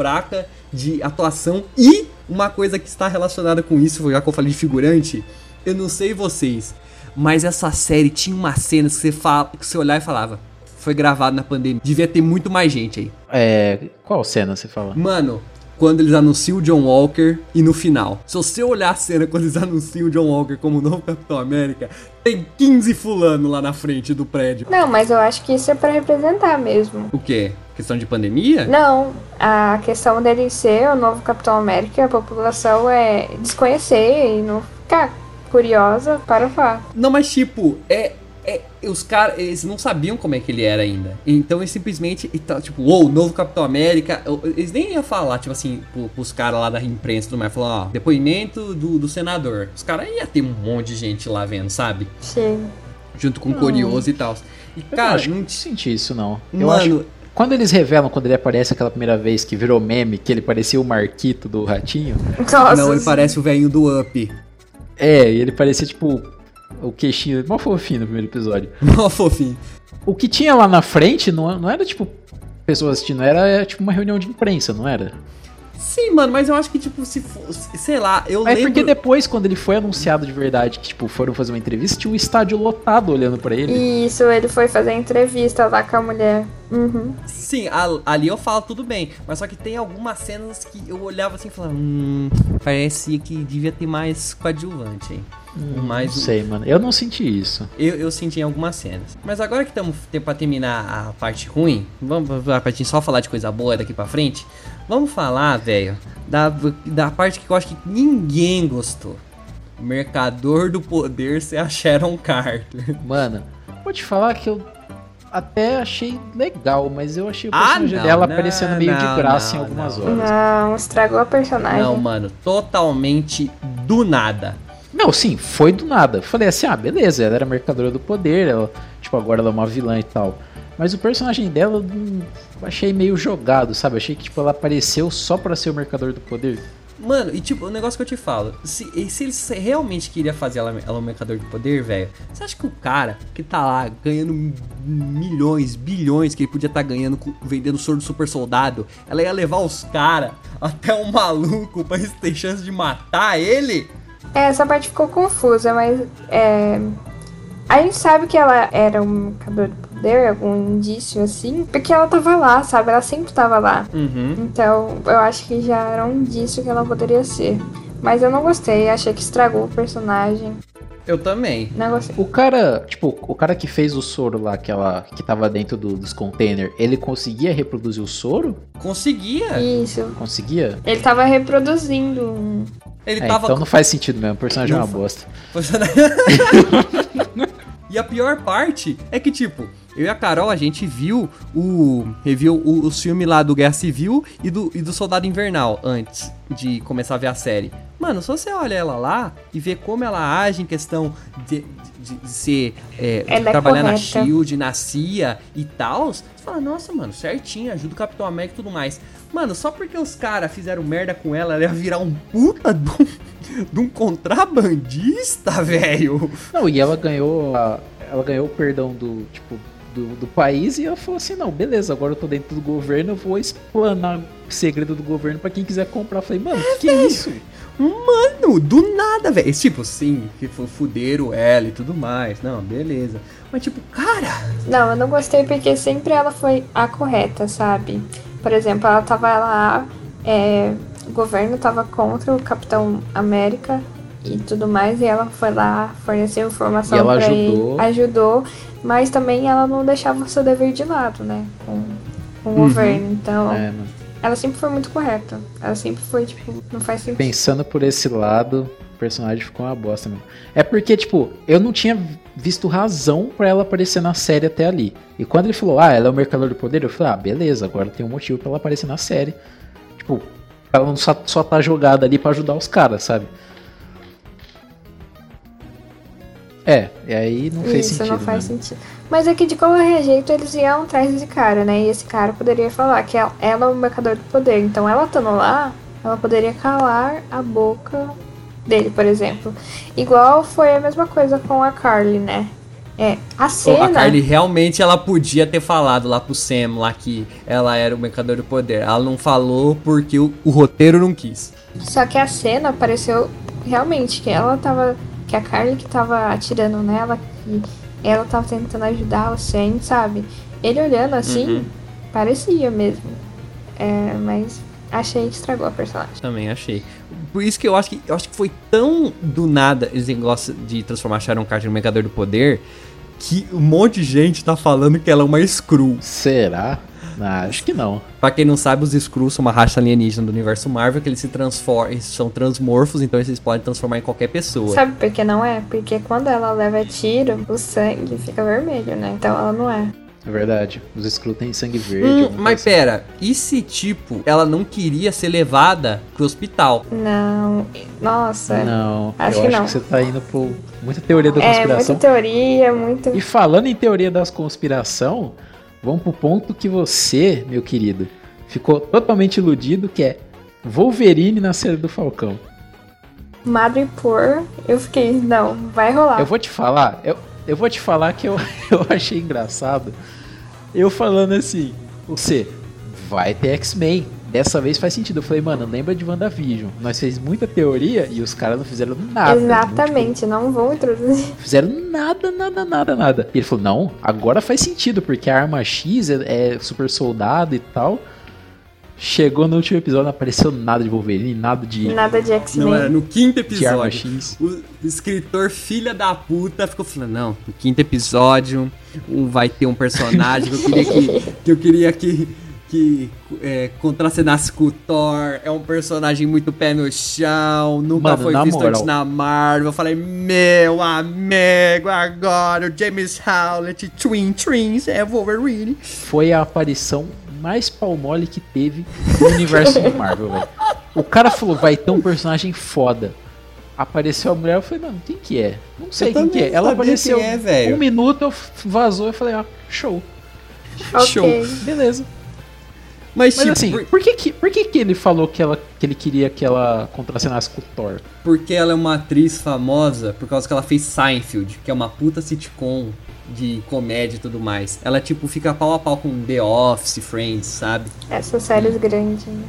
fraca de atuação e uma coisa que está relacionada com isso, já que eu falei de figurante, eu não sei vocês, mas essa série tinha uma cena que você, fala, que você olhava e falava, foi gravado na pandemia, devia ter muito mais gente aí. É. Qual cena você fala? Mano, quando eles anunciam o John Walker e no final. Se você olhar a cena quando eles anunciam o John Walker como o novo Capitão América, tem 15 fulano lá na frente do prédio. Não, mas eu acho que isso é pra representar mesmo. O quê? Questão de pandemia? Não, a questão dele ser o novo Capitão América, a população é desconhecer e não ficar curiosa para falar. Não, mas tipo, é. é os caras, eles não sabiam como é que ele era ainda. Então eles simplesmente, e tá, tipo, uou, novo Capitão América. Eles nem iam falar, tipo assim, pro, pros caras lá da imprensa e tudo mais, falar, ó, depoimento do, do senador. Os caras iam ter um monte de gente lá vendo, sabe? Sim. Junto com o Curioso e tal. E, Eu cara, acho que não não senti isso, não. Eu Mano, acho. Quando eles revelam, quando ele aparece aquela primeira vez que virou meme, que ele parecia o Marquito do Ratinho. Nossa, não, ele parece o velhinho do Up. É, e ele parecia tipo o queixinho, mó fofinho no primeiro episódio. Mó fofinho. O que tinha lá na frente não, não era tipo pessoas assistindo, era é, tipo uma reunião de imprensa, não era? Sim, mano, mas eu acho que, tipo, se fosse. Sei lá, eu É lembro. porque depois, quando ele foi anunciado de verdade, que tipo, foram fazer uma entrevista, tinha um estádio lotado olhando pra ele. Isso, ele foi fazer entrevista lá com a mulher. Uhum. Sim, a- ali eu falo tudo bem. Mas só que tem algumas cenas que eu olhava assim e falava, hum, parecia que devia ter mais coadjuvante, hein? Não mais um- sei, mano. Eu não senti isso. Eu, eu senti em algumas cenas. Mas agora que estamos pra terminar a parte ruim, vamos pra gente só falar de coisa boa daqui pra frente. Vamos falar, velho, da, da parte que eu acho que ninguém gostou. Mercador do poder ser a Sharon Carter. Mano, vou te falar que eu até achei legal, mas eu achei o Ah, personagem não, dela não, aparecendo meio não, de graça não, em algumas não. horas. Não, estragou a personagem. Não, mano, totalmente do nada. Não, sim, foi do nada. Falei assim, ah, beleza, ela era mercadora do poder, ela, tipo, agora ela é uma vilã e tal. Mas o personagem dela, eu achei meio jogado, sabe? Achei que, tipo, ela apareceu só pra ser o mercador do poder. Mano, e tipo, o negócio que eu te falo, se, se eles realmente queriam fazer ela, ela um mercador de poder, velho, você acha que o cara que tá lá ganhando milhões, bilhões que ele podia estar ganhando com- vendendo soro do super soldado, ela ia levar os caras até um maluco pra eles terem chance de matar ele? É, essa parte ficou confusa, mas é, a gente sabe que ela era um mercador de poder, algum indício assim, porque ela tava lá, sabe? Ela sempre tava lá. Uhum. Então eu acho que já era um indício que ela poderia ser. Mas eu não gostei, achei que estragou o personagem. Eu também. Não gostei. O cara, tipo, o cara que fez o soro lá, que, ela, que tava dentro do- dos containers, ele conseguia reproduzir o soro? Conseguia. Isso. Conseguia? Ele tava reproduzindo um. Ele É, tava então não faz sentido mesmo, o personagem é Não uma fa- bosta. e a pior parte é que, tipo, eu e a Carol, a gente viu o. Reviu o, o filme lá do Guerra Civil e do, e do Soldado Invernal antes de começar a ver a série. Mano, se você olha ela lá e vê como ela age em questão de, de- de ser. é, de é trabalhar na correta. Shield, na CIA e tal, você fala, nossa, mano, certinho, ajuda o Capitão América e tudo mais. Mano, só porque os caras fizeram merda com ela, ela ia virar um puta de um, de um contrabandista, velho. Não, e ela ganhou a, ela ganhou o perdão do, tipo, do, do país e ela falou assim, não, beleza, agora eu tô dentro do governo, eu vou explanar o segredo do governo pra quem quiser comprar. Eu falei, mano, que, que é isso? Mano, do nada, velho. Tipo, sim, que foi fuderam ela e tudo mais. Não, beleza. Mas, tipo, cara. Não, eu não gostei porque sempre ela foi a correta, sabe? Por exemplo, ela tava lá, é, o governo tava contra o Capitão América e tudo mais, e ela foi lá, forneceu informação E ela pra ajudou. ele, ajudou, mas também ela não deixava o seu dever de lado, né? Com, com o Uhum. governo. Então, É, mano. ela sempre foi muito correta. Ela sempre foi, tipo, não faz sentido. Pensando por esse lado, o personagem ficou uma bosta mesmo. É porque, tipo, eu não tinha visto razão pra ela aparecer na série até ali. E quando ele falou, ah, ela é o mercador do poder, eu falei, ah, beleza, agora tem um motivo pra ela aparecer na série. Tipo, ela não só, só tá jogada ali pra ajudar os caras, sabe? É, e aí não fez Isso sentido. não faz mesmo. sentido. Mas é que de qualquer jeito eles iam atrás desse cara, né? E esse cara poderia falar que ela, ela é o mercador do poder. Então ela estando lá, ela poderia calar a boca dele, por exemplo. Igual foi a mesma coisa com a Carly, né? É, a cena. A Carly realmente ela podia ter falado lá pro Sam lá que ela era o mercador do poder. Ela não falou porque o, o roteiro não quis. Só que a cena pareceu realmente que ela tava. Que a Carly que tava atirando nela, que ela tava tentando ajudar o Sam, sabe? Ele olhando assim, Uhum. parecia mesmo. É, mas achei que estragou a personagem. Também achei. Por isso que eu acho que eu acho que foi tão do nada esse negócio de transformar Sharon Carter no mercador do poder que um monte de gente tá falando que ela é uma Skrull. Será? Ah, acho que não. Pra quem não sabe, os Skrulls são uma raça alienígena do universo Marvel que eles se transformam, eles são transmorfos, então eles podem transformar em qualquer pessoa. Sabe por que não é? Porque quando ela leva tiro, o sangue fica vermelho, né? Então ela não é. É verdade. Os Skrull têm sangue verde. Hum, mas coisa pera, e se tipo, ela não queria ser levada pro hospital? Não. Nossa. assim. Não, Acho eu que acho não. que você tá indo por muita teoria da É, conspiração. muita teoria, muito. E falando em teoria das conspiração, vamos pro ponto que você, meu querido, ficou totalmente iludido, que é Wolverine na série do Falcão. Madripoor, eu fiquei, não, vai rolar. Eu vou te falar, eu, eu vou te falar que eu, eu achei engraçado. Eu falando assim, você vai ter X-Men. Dessa vez faz sentido. Eu falei, mano, lembra de WandaVision. Nós fez muita teoria e os caras não fizeram nada. Exatamente, não vou introduzir. Não fizeram nada, nada, nada, nada. E ele falou, não, agora faz sentido, porque a arma X é, é super soldado e tal. Chegou no último episódio, não apareceu nada de Wolverine, nada de, Nada de Não, era X-Men. no quinto de arma episódio. X. O escritor filha da puta ficou falando, não, no quinto episódio um, vai ter um personagem que eu queria que, que eu queria que, que é, contracenasse com o Thor, é um personagem muito pé no chão, nunca Mano, foi na visto moral. antes na Marvel. Eu falei, meu amigo, agora o James Howlett, Twin Twins, é Wolverine. Foi a aparição mais palmole que teve no universo do Marvel, velho. O cara falou, vai ter um personagem foda. Apareceu a mulher, eu falei, mano, quem que é? Não sei Eu quem que é. Ela apareceu quem é, velho. um minuto, eu vazou, eu falei, ó, show. Show. Ok. Beleza. Mas, Mas tipo, assim, por- por que que, por que que ele falou que, ela, que ele queria que ela contracenasse com o Thor? Porque ela é uma atriz famosa por causa que ela fez Seinfeld, que é uma puta sitcom de comédia e tudo mais. Ela, tipo, fica pau a pau com The Office, Friends, sabe? Essas séries grandes, né?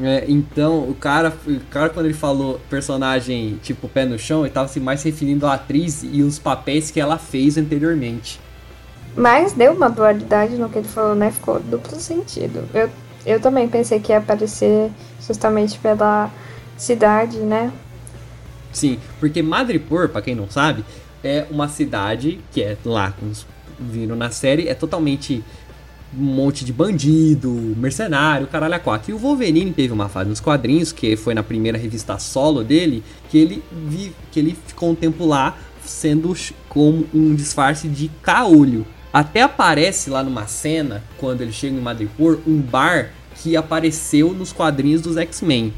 É, então, o cara, o cara, quando ele falou personagem, tipo, pé no chão, ele tava se mais referindo à atriz e os papéis que ela fez anteriormente. Mas deu uma dualidade no que ele falou, né? Ficou duplo sentido. Eu, eu também pensei que ia aparecer justamente pela cidade, né? Sim, porque Madripoor, pra quem não sabe, é uma cidade que é lá, como viram na série, é totalmente um monte de bandido, mercenário, caralho a quatro. E o Wolverine teve uma fase nos quadrinhos, que foi na primeira revista solo dele, que ele, vi, que ele ficou um tempo lá sendo como um disfarce de caolho. Até aparece lá numa cena, quando ele chega em Madripoor, um bar que apareceu nos quadrinhos dos X-Men.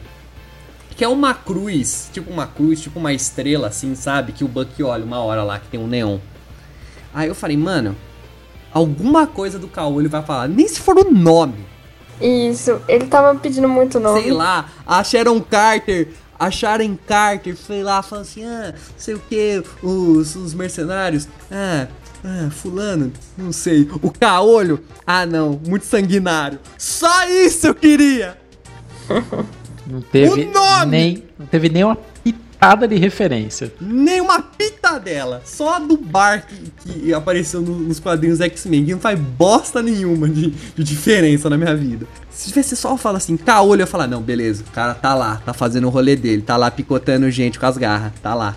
Que é uma cruz, tipo uma cruz, tipo uma estrela, assim, sabe? Que o Buck olha uma hora lá que tem um neon. Aí eu falei, mano, alguma coisa do Caolho vai falar, nem se for o nome. Isso, ele tava pedindo muito nome. Sei lá, a Sharon Carter, a Sharon Carter, sei lá, falando assim, ah, sei o que, os, os mercenários, ah, ah, fulano, não sei, o Caolho, ah não, muito sanguinário. Só isso eu queria! Não teve O nome! nem não teve nem uma pitada de referência. Nem uma pitadela. Só a do bar que, que apareceu no- nos quadrinhos X-Men, que não faz bosta nenhuma de, de diferença na minha vida. Se tivesse só fala assim, caolho, eu ia falar, não, beleza, o cara tá lá, tá fazendo o rolê dele, tá lá picotando gente com as garras, tá lá.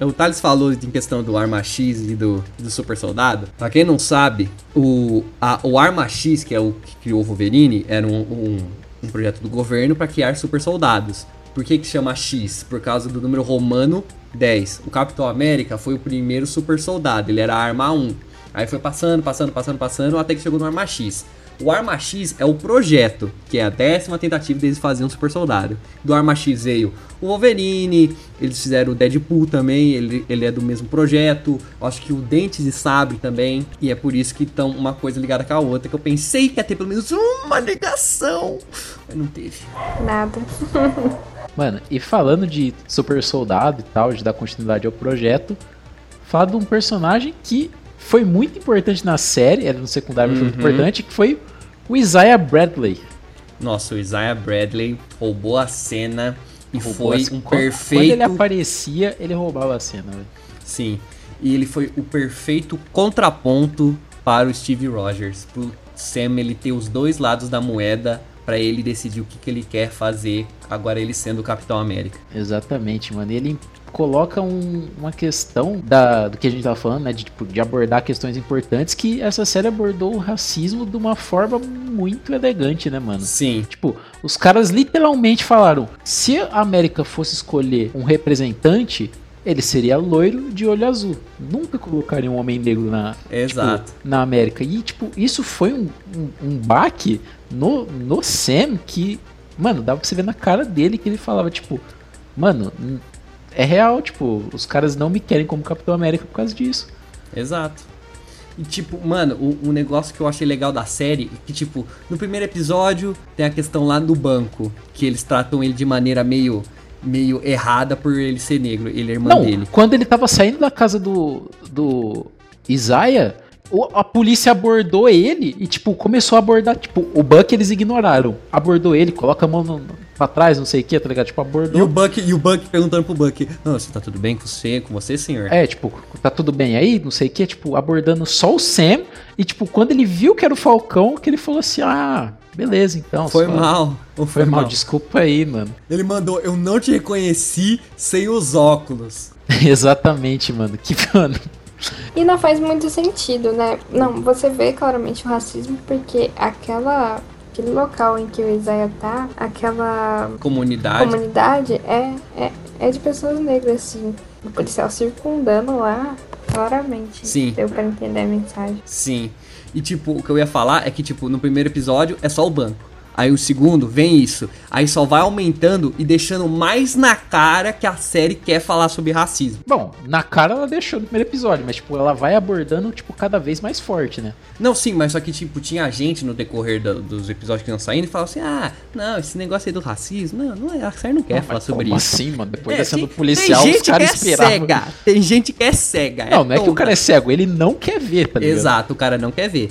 O Thales falou em questão do Arma X e do, do Super Soldado. Pra quem não sabe, o, a- o Arma X, que é o que criou o Wolverine, era um, um, um projeto do governo para criar super soldados. Por que que chama X? Por causa do número romano 10. O Capitão América foi o primeiro super soldado, ele era a Arma 1. Aí foi passando, passando, passando, passando, até que chegou no Arma X. O Arma X é o projeto, que é a décima tentativa deles fazerem um super soldado. Do Arma X veio o Wolverine, eles fizeram o Deadpool também, ele, ele é do mesmo projeto. Acho que o Dentes de Sabre também. E é por isso que estão uma coisa ligada com a outra, que eu pensei que ia ter pelo menos uma ligação, mas não teve. Nada. Mano, e falando de super soldado e tal, de dar continuidade ao projeto, fala de um personagem que foi muito importante na série, era no secundário, foi muito Uhum. importante, que foi o Isaiah Bradley. Nossa, o Isaiah Bradley roubou a cena e Roubou foi um perfeito. Quando ele aparecia, ele roubava a cena, velho. Sim. E ele foi o perfeito contraponto para o Steve Rogers. Pro Sam ele ter os dois lados da moeda para ele decidir o que, que ele quer fazer, agora ele sendo o Capitão América. Exatamente, mano. Ele coloca um- uma questão da, do que a gente tava falando, né? De, tipo, de abordar questões importantes, que essa série abordou o racismo de uma forma muito elegante, né, mano? Sim. Tipo, os caras literalmente falaram: se a América fosse escolher um representante, ele seria loiro de olho azul. Nunca colocaria um homem negro na, Exato. tipo, na América. E, tipo, isso foi um, um, um baque no, no Sam que, mano, dava pra você ver na cara dele que ele falava, tipo, mano, é real, tipo, os caras não me querem como Capitão América por causa disso. Exato. E tipo, mano, o, um negócio que eu achei legal da série é que, tipo, no primeiro episódio tem a questão lá do banco, que eles tratam ele de maneira meio meio errada por ele ser negro, ele é irmã não, dele. quando ele tava saindo da casa do, do Isaiah, o- a polícia abordou ele e, tipo, começou a abordar, tipo, o Buck eles ignoraram. Abordou ele, coloca a mão no, no- pra trás, não sei o que, tá ligado? Tipo, abordou. E o Buck, e o Buck perguntando pro Buck, não, você tá tudo bem com você, com você, senhor? É, tipo, tá tudo bem aí, não sei o que, tipo, abordando só o Sam. E, tipo, quando ele viu que era o Falcão, que ele falou assim: ah, beleza, então. foi só- mal. Ou Foi mal, desculpa aí, mano. Ele mandou, eu não te reconheci sem os óculos. Exatamente, mano. Que, mano. E não faz muito sentido, né? Não, você vê claramente o racismo porque aquela. Aquele local em que o Isaiah tá, aquela Comunidade. comunidade é, é, é de pessoas negras, assim. O policial circundando lá, claramente. Sim. Deu pra entender a mensagem. Sim. E tipo, o que eu ia falar é que, tipo, no primeiro episódio é só o banco. Aí o segundo vem isso. Aí só vai aumentando e deixando mais na cara que a série quer falar sobre racismo. Bom, na cara ela deixou no primeiro episódio, mas, tipo, ela vai abordando, tipo, cada vez mais forte, né? Não, sim, mas só que, tipo, tinha gente no decorrer da- dos episódios que iam saindo e falava assim: ah, não, esse negócio aí do racismo, não, não é, a série não quer Não, falar sobre como isso. assim, mano? Depois É, sendo tem- policial, tem os gente caras é esperavam. cega. Tem gente que é cega. Não, não é que o cara é cego, ele não quer ver, tá ligado? Exato, o cara não quer ver.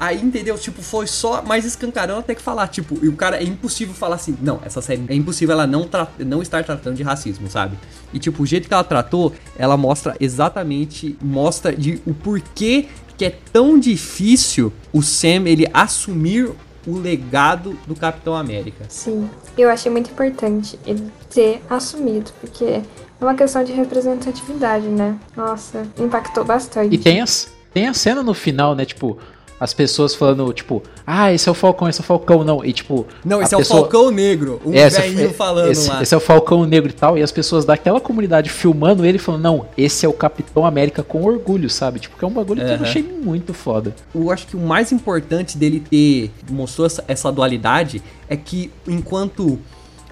Aí, entendeu? Tipo, foi só mais escancarando até que falar, tipo, e o cara é impossível falar assim, não, essa série é impossível ela não, tra- não estar tratando de racismo, sabe? E tipo, o jeito que ela tratou, ela mostra exatamente, mostra de o porquê que é tão difícil o Sam ele assumir o legado do Capitão América. Sim. Eu achei muito importante ele ter assumido, porque é uma questão de representatividade, né? Nossa, impactou bastante. E tem, as, tem a cena no final, né? Tipo, as pessoas falando, tipo, ah, esse é o Falcão, esse é o Falcão, não. E tipo. Não, esse é pessoa- o Falcão Negro, um Essa- velhinho falando esse, lá. esse é o Falcão Negro e tal, e as pessoas daquela comunidade filmando ele falando, não, esse é o Capitão América com orgulho, sabe? Tipo, que é um bagulho que eu achei muito foda. eu acho que o mais importante dele ter mostrou essa, essa dualidade é que enquanto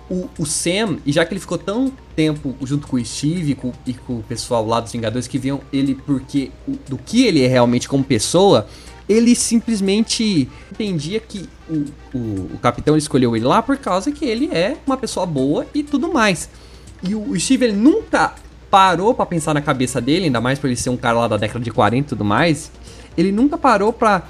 o, o Sam, e já que ele ficou tão tempo junto com o Steve e com, e com o pessoal lá dos Vingadores que viam ele porque o- do que ele é realmente como pessoa, ele simplesmente entendia que o, o, o capitão escolheu ele lá por causa que ele é uma pessoa boa e tudo mais. E o, Steve ele nunca parou pra pensar na cabeça dele, ainda mais por ele ser um cara lá da década de 40 e tudo mais. Ele nunca parou pra,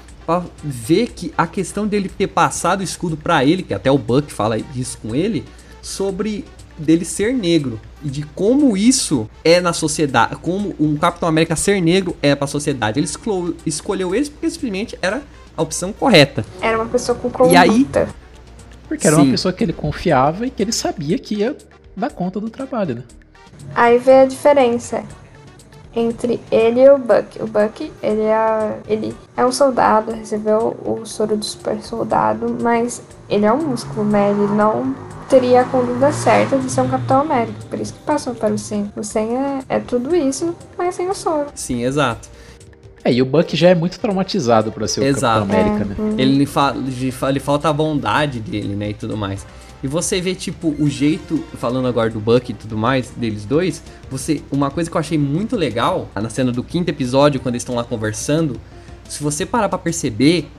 ver que a questão dele ter passado o escudo pra ele, que até o Buck fala isso com ele, sobre dele ser negro e de como isso é na sociedade, como um Capitão América ser negro é pra sociedade. Ele escolheu, escolheu ele porque simplesmente era a opção correta. Era uma pessoa com E aí- conduta. Porque era Sim. uma pessoa que ele confiava e que ele sabia que ia dar conta do trabalho, né? Aí vê a diferença entre ele e o Buck. O Buck, ele é, ele é um soldado, recebeu o soro do super soldado, mas ele é um músculo, né? Ele não teria a conduta certa de ser um Capitão América. Por isso que passou para o Sam. O Sam é, é tudo isso, mas sem o soro. Sim, exato. É, e o Buck já é muito traumatizado pra ser o Exato. Capitão América, né? Uhum. Ele, fa ele fa- ele falta a bondade dele, né, e tudo mais. E você vê, tipo, o jeito, falando agora do Buck e tudo mais, deles dois, você, uma coisa que eu achei muito legal, na cena do quinto episódio, quando eles estão lá conversando, se você parar pra perceber,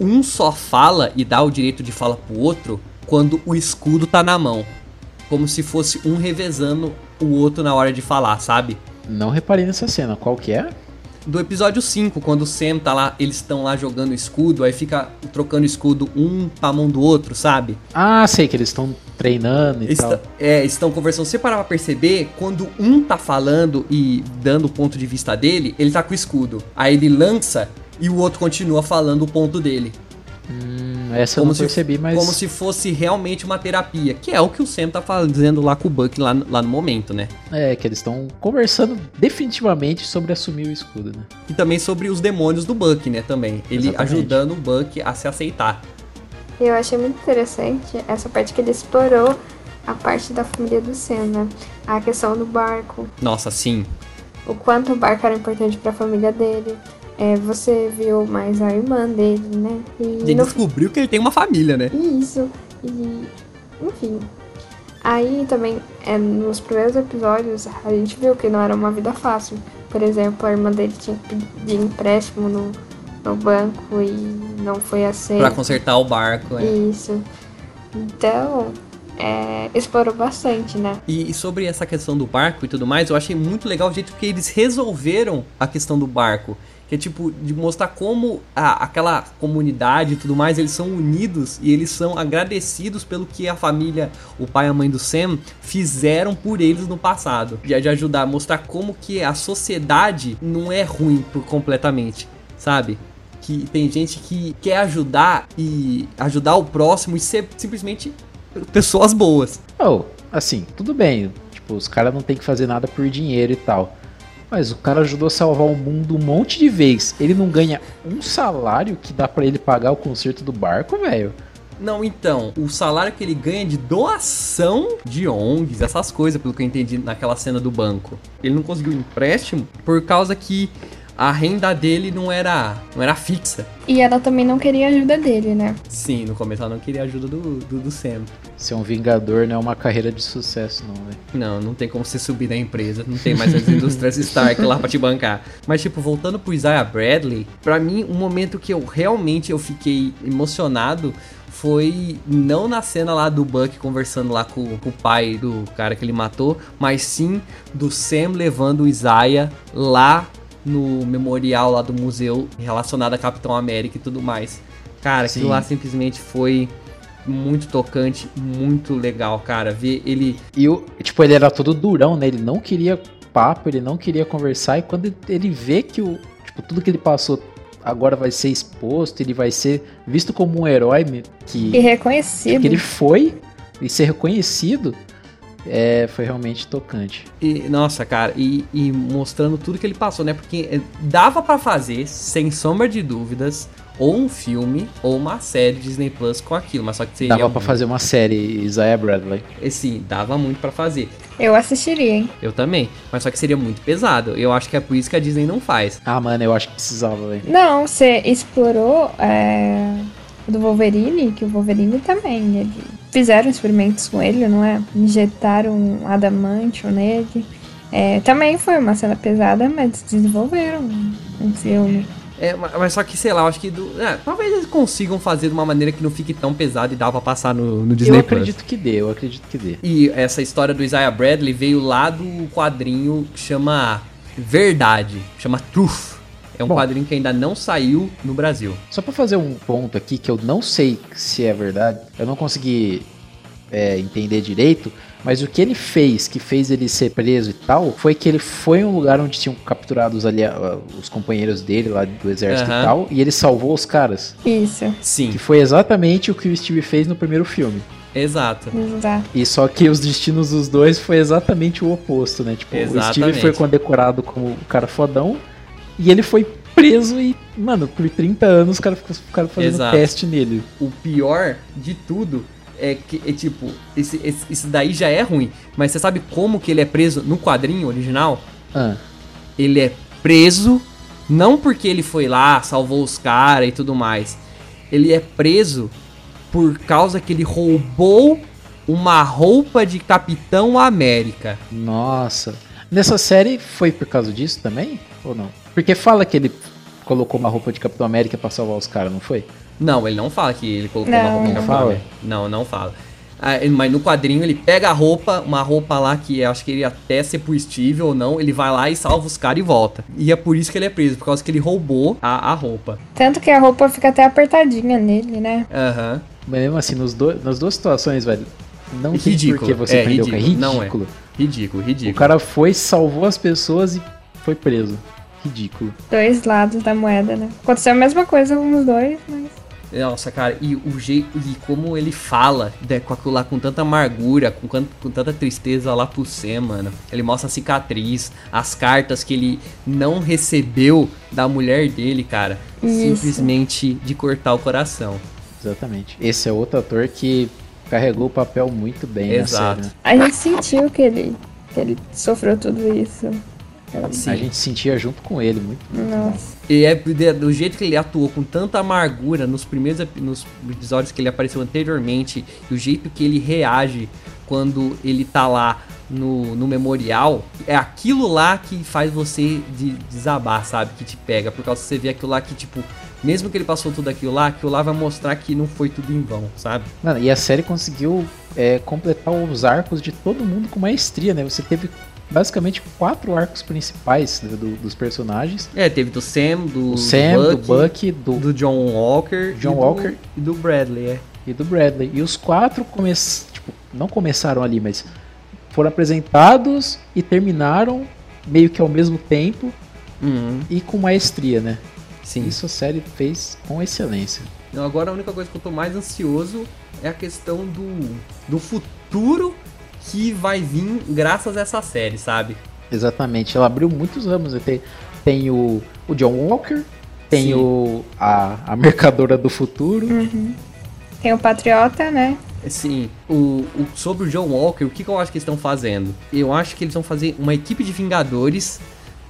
um só fala e dá o direito de fala pro outro quando o escudo tá na mão. como se fosse um revezando o outro na hora de falar, sabe? Não reparei nessa cena. Qual que é? Do episódio 5, quando o Sam tá lá, eles estão lá jogando escudo, aí fica trocando escudo um pra mão do outro, sabe? Ah, sei que eles estão treinando e Está, tal. é, estão conversando. Você parar pra perceber, quando um tá falando e dando o ponto de vista dele, ele tá com o escudo. Aí ele lança e o outro continua falando o ponto dele. Essa eu não se, percebi, mas. como se fosse realmente uma terapia, que é o que o Sam tá fazendo lá com o Buck lá, lá no momento, né? É, que eles estão conversando definitivamente sobre assumir o escudo, né? E também sobre os demônios do Buck, né? Também. Ele Exatamente. ajudando o Buck a se aceitar. Eu achei muito interessante essa parte que ele explorou a parte da família do Sam, né? A questão do barco, Nossa, sim. o quanto o barco era importante pra família dele. É, você viu mais a irmã dele, né? E Ele no descobriu que ele tem uma família, né? Isso. E, enfim. Aí também, é, nos primeiros episódios, a gente viu que não era uma vida fácil. Por exemplo, a irmã dele tinha que pedir empréstimo no, no banco e não foi aceito. Pra consertar o barco, né? Isso. Então, é, explorou bastante, né? E, e sobre essa questão do barco e tudo mais, eu achei muito legal o jeito que eles resolveram a questão do barco. Que é tipo, de mostrar como a- aquela comunidade e tudo mais, eles são unidos e eles são agradecidos pelo que a família, o pai e a mãe do Sam, fizeram por eles no passado. De, de ajudar mostrar como que a sociedade não é ruim por completamente, sabe? Que tem gente que quer ajudar e ajudar o próximo e ser simplesmente pessoas boas. Oh, assim, tudo bem. Tipo, os caras não tem que fazer nada por dinheiro e tal. Mas o cara ajudou a salvar o mundo um monte de vezes. Ele não ganha um salário que dá pra ele pagar o conserto do barco, velho. Não, então, o salário que ele ganha de doação de ONGs, essas coisas, pelo que eu entendi naquela cena do banco. Ele não conseguiu empréstimo por causa que a renda dele não era, não era fixa. E ela também não queria ajuda dele, né? Sim, no começo ela não queria a ajuda do, do, do Sam. Ser um vingador não é uma carreira de sucesso, não, velho. Não, não tem como você subir na empresa, não tem mais as indústrias Stark lá pra te bancar. Mas, tipo, voltando pro Isaiah Bradley, pra mim, um momento que eu realmente eu fiquei emocionado foi não na cena lá do Buck conversando lá com, com o pai do cara que ele matou, mas sim do Sam levando o Isaiah lá no memorial lá do museu relacionado a Capitão América e tudo mais. Cara, aquilo Sim. lá simplesmente foi muito tocante, muito legal, cara. Ver ele E o, tipo, ele era todo durão, né? Ele não queria papo, ele não queria conversar. E quando ele vê que o, tipo, tudo que ele passou agora vai ser exposto, ele vai ser visto como um herói E que, reconhecido. que ele foi e ser reconhecido, é, foi realmente tocante. E, nossa, cara, e, e mostrando tudo que ele passou, né? Porque eh, dava pra fazer, sem sombra de dúvidas, ou um filme ou uma série Disney Plus com aquilo, mas só que seria. Dava pra fazer uma série Isaiah Bradley. muito- Sim, dava muito pra fazer. Eu assistiria, hein? Eu também, mas só que seria muito pesado. Eu acho que é por isso que a Disney não faz. Ah, mano, eu acho que precisava, velho. Não, você explorou é, o do Wolverine, que o Wolverine também. Ele, fizeram experimentos com ele, não é? Injetaram um adamantio nele. É, também foi uma cena pesada, mas desenvolveram um, um filme. É, ma- mas só que, sei lá, eu acho que. Do, é, talvez eles consigam fazer de uma maneira que não fique tão pesado e dá pra passar no, no Disney eu Plus. acredito que dê, eu acredito que dê. E essa história do Isaiah Bradley veio lá do quadrinho que chama Verdade, chama Truth. É um Bom. quadrinho que ainda não saiu no Brasil. Só pra fazer um ponto aqui que eu não sei se é verdade, eu não consegui é, entender direito, mas o que ele fez, que fez ele ser preso e tal, foi que ele foi em um lugar onde tinham capturado os, alia- os companheiros dele lá do exército Aham. e tal, e ele salvou os caras. Isso, Sim, Que foi exatamente o que o Steve fez no primeiro filme. exato. exato. E só que os destinos dos dois foi exatamente o oposto, né? Tipo, o Steve Exatamente. foi condecorado como o cara fodão e ele foi preso e, mano, por 30 anos os caras ficaram fazendo Exato. teste nele. O pior de tudo é que, é tipo, esse, esse- isso daí já é ruim. Mas você sabe como que ele é preso no quadrinho original? Ah, Ele é preso não porque ele foi lá, salvou os caras e tudo mais. Ele é preso por causa que ele roubou uma roupa de Capitão América. nossa. Nessa série foi por causa disso também? Ou não? Porque fala que ele colocou uma roupa de Capitão América pra salvar os caras, não foi? Não, ele não fala que ele colocou Não, uma roupa de não Capitão fala? América. Não, não fala. Ah, mas no quadrinho ele pega a roupa, uma roupa lá que acho que ele até ser por Steve ou não, ele vai lá e salva os caras e volta. E é por isso que ele é preso, por causa que ele roubou a, a roupa. Tanto que a roupa fica até apertadinha nele, né? Aham. Mas mesmo assim, nos do, nas duas situações, velho, não tem Ridículo. por que você É, prender o cara. ridículo. Não é. Ridículo. Ridículo, ridículo. O cara foi, salvou as pessoas e foi preso. Ridículo. Dois lados da moeda, né? Aconteceu a mesma coisa com os dois, mas. Nossa, cara, e o jeito. E como ele fala né, com aquilo lá com tanta amargura, com, com tanta tristeza lá pro Sam, mano. Ele mostra a cicatriz, as cartas que ele não recebeu da mulher dele, cara. Isso. Simplesmente de cortar o coração. Exatamente. Esse é outro ator que carregou o papel muito bem Exato. A gente sentiu que ele, que ele sofreu tudo isso. Sim. A gente sentia junto com ele muito. Nossa. E é do jeito que ele atuou com tanta amargura nos primeiros nos episódios que ele apareceu anteriormente, e o jeito que ele reage quando ele tá lá no, no memorial, é aquilo lá que faz você de, desabar, sabe? Que te pega. Por causa que você vê aquilo lá que, tipo, mesmo que ele passou tudo aquilo lá, aquilo lá vai mostrar que não foi tudo em vão, sabe? Mano, e a série conseguiu é, completar os arcos de todo mundo com maestria, né? Você teve basicamente quatro arcos principais né, do- dos personagens. É, teve do Sam, do, O Sam, do Bucky, Bucky, do, do John Walker, John e do- Walker. e do Bradley, é. e do Bradley. E os quatro come... tipo, não começaram ali, mas foram apresentados e terminaram meio que ao mesmo tempo Uhum, e com maestria, né? sim. Isso a série fez com excelência. Então, agora a única coisa que eu tô mais ansioso é a questão do, do futuro que vai vir graças a essa série, sabe? Exatamente, ela abriu muitos ramos. Tem, tem o, o John Walker, tem Sim. o, a, a Mercadora do Futuro. Tem o Patriota, né? Assim, o, o- sobre o John Walker, o que, que eu acho que eles estão fazendo? Eu acho que eles vão fazer uma equipe de Vingadores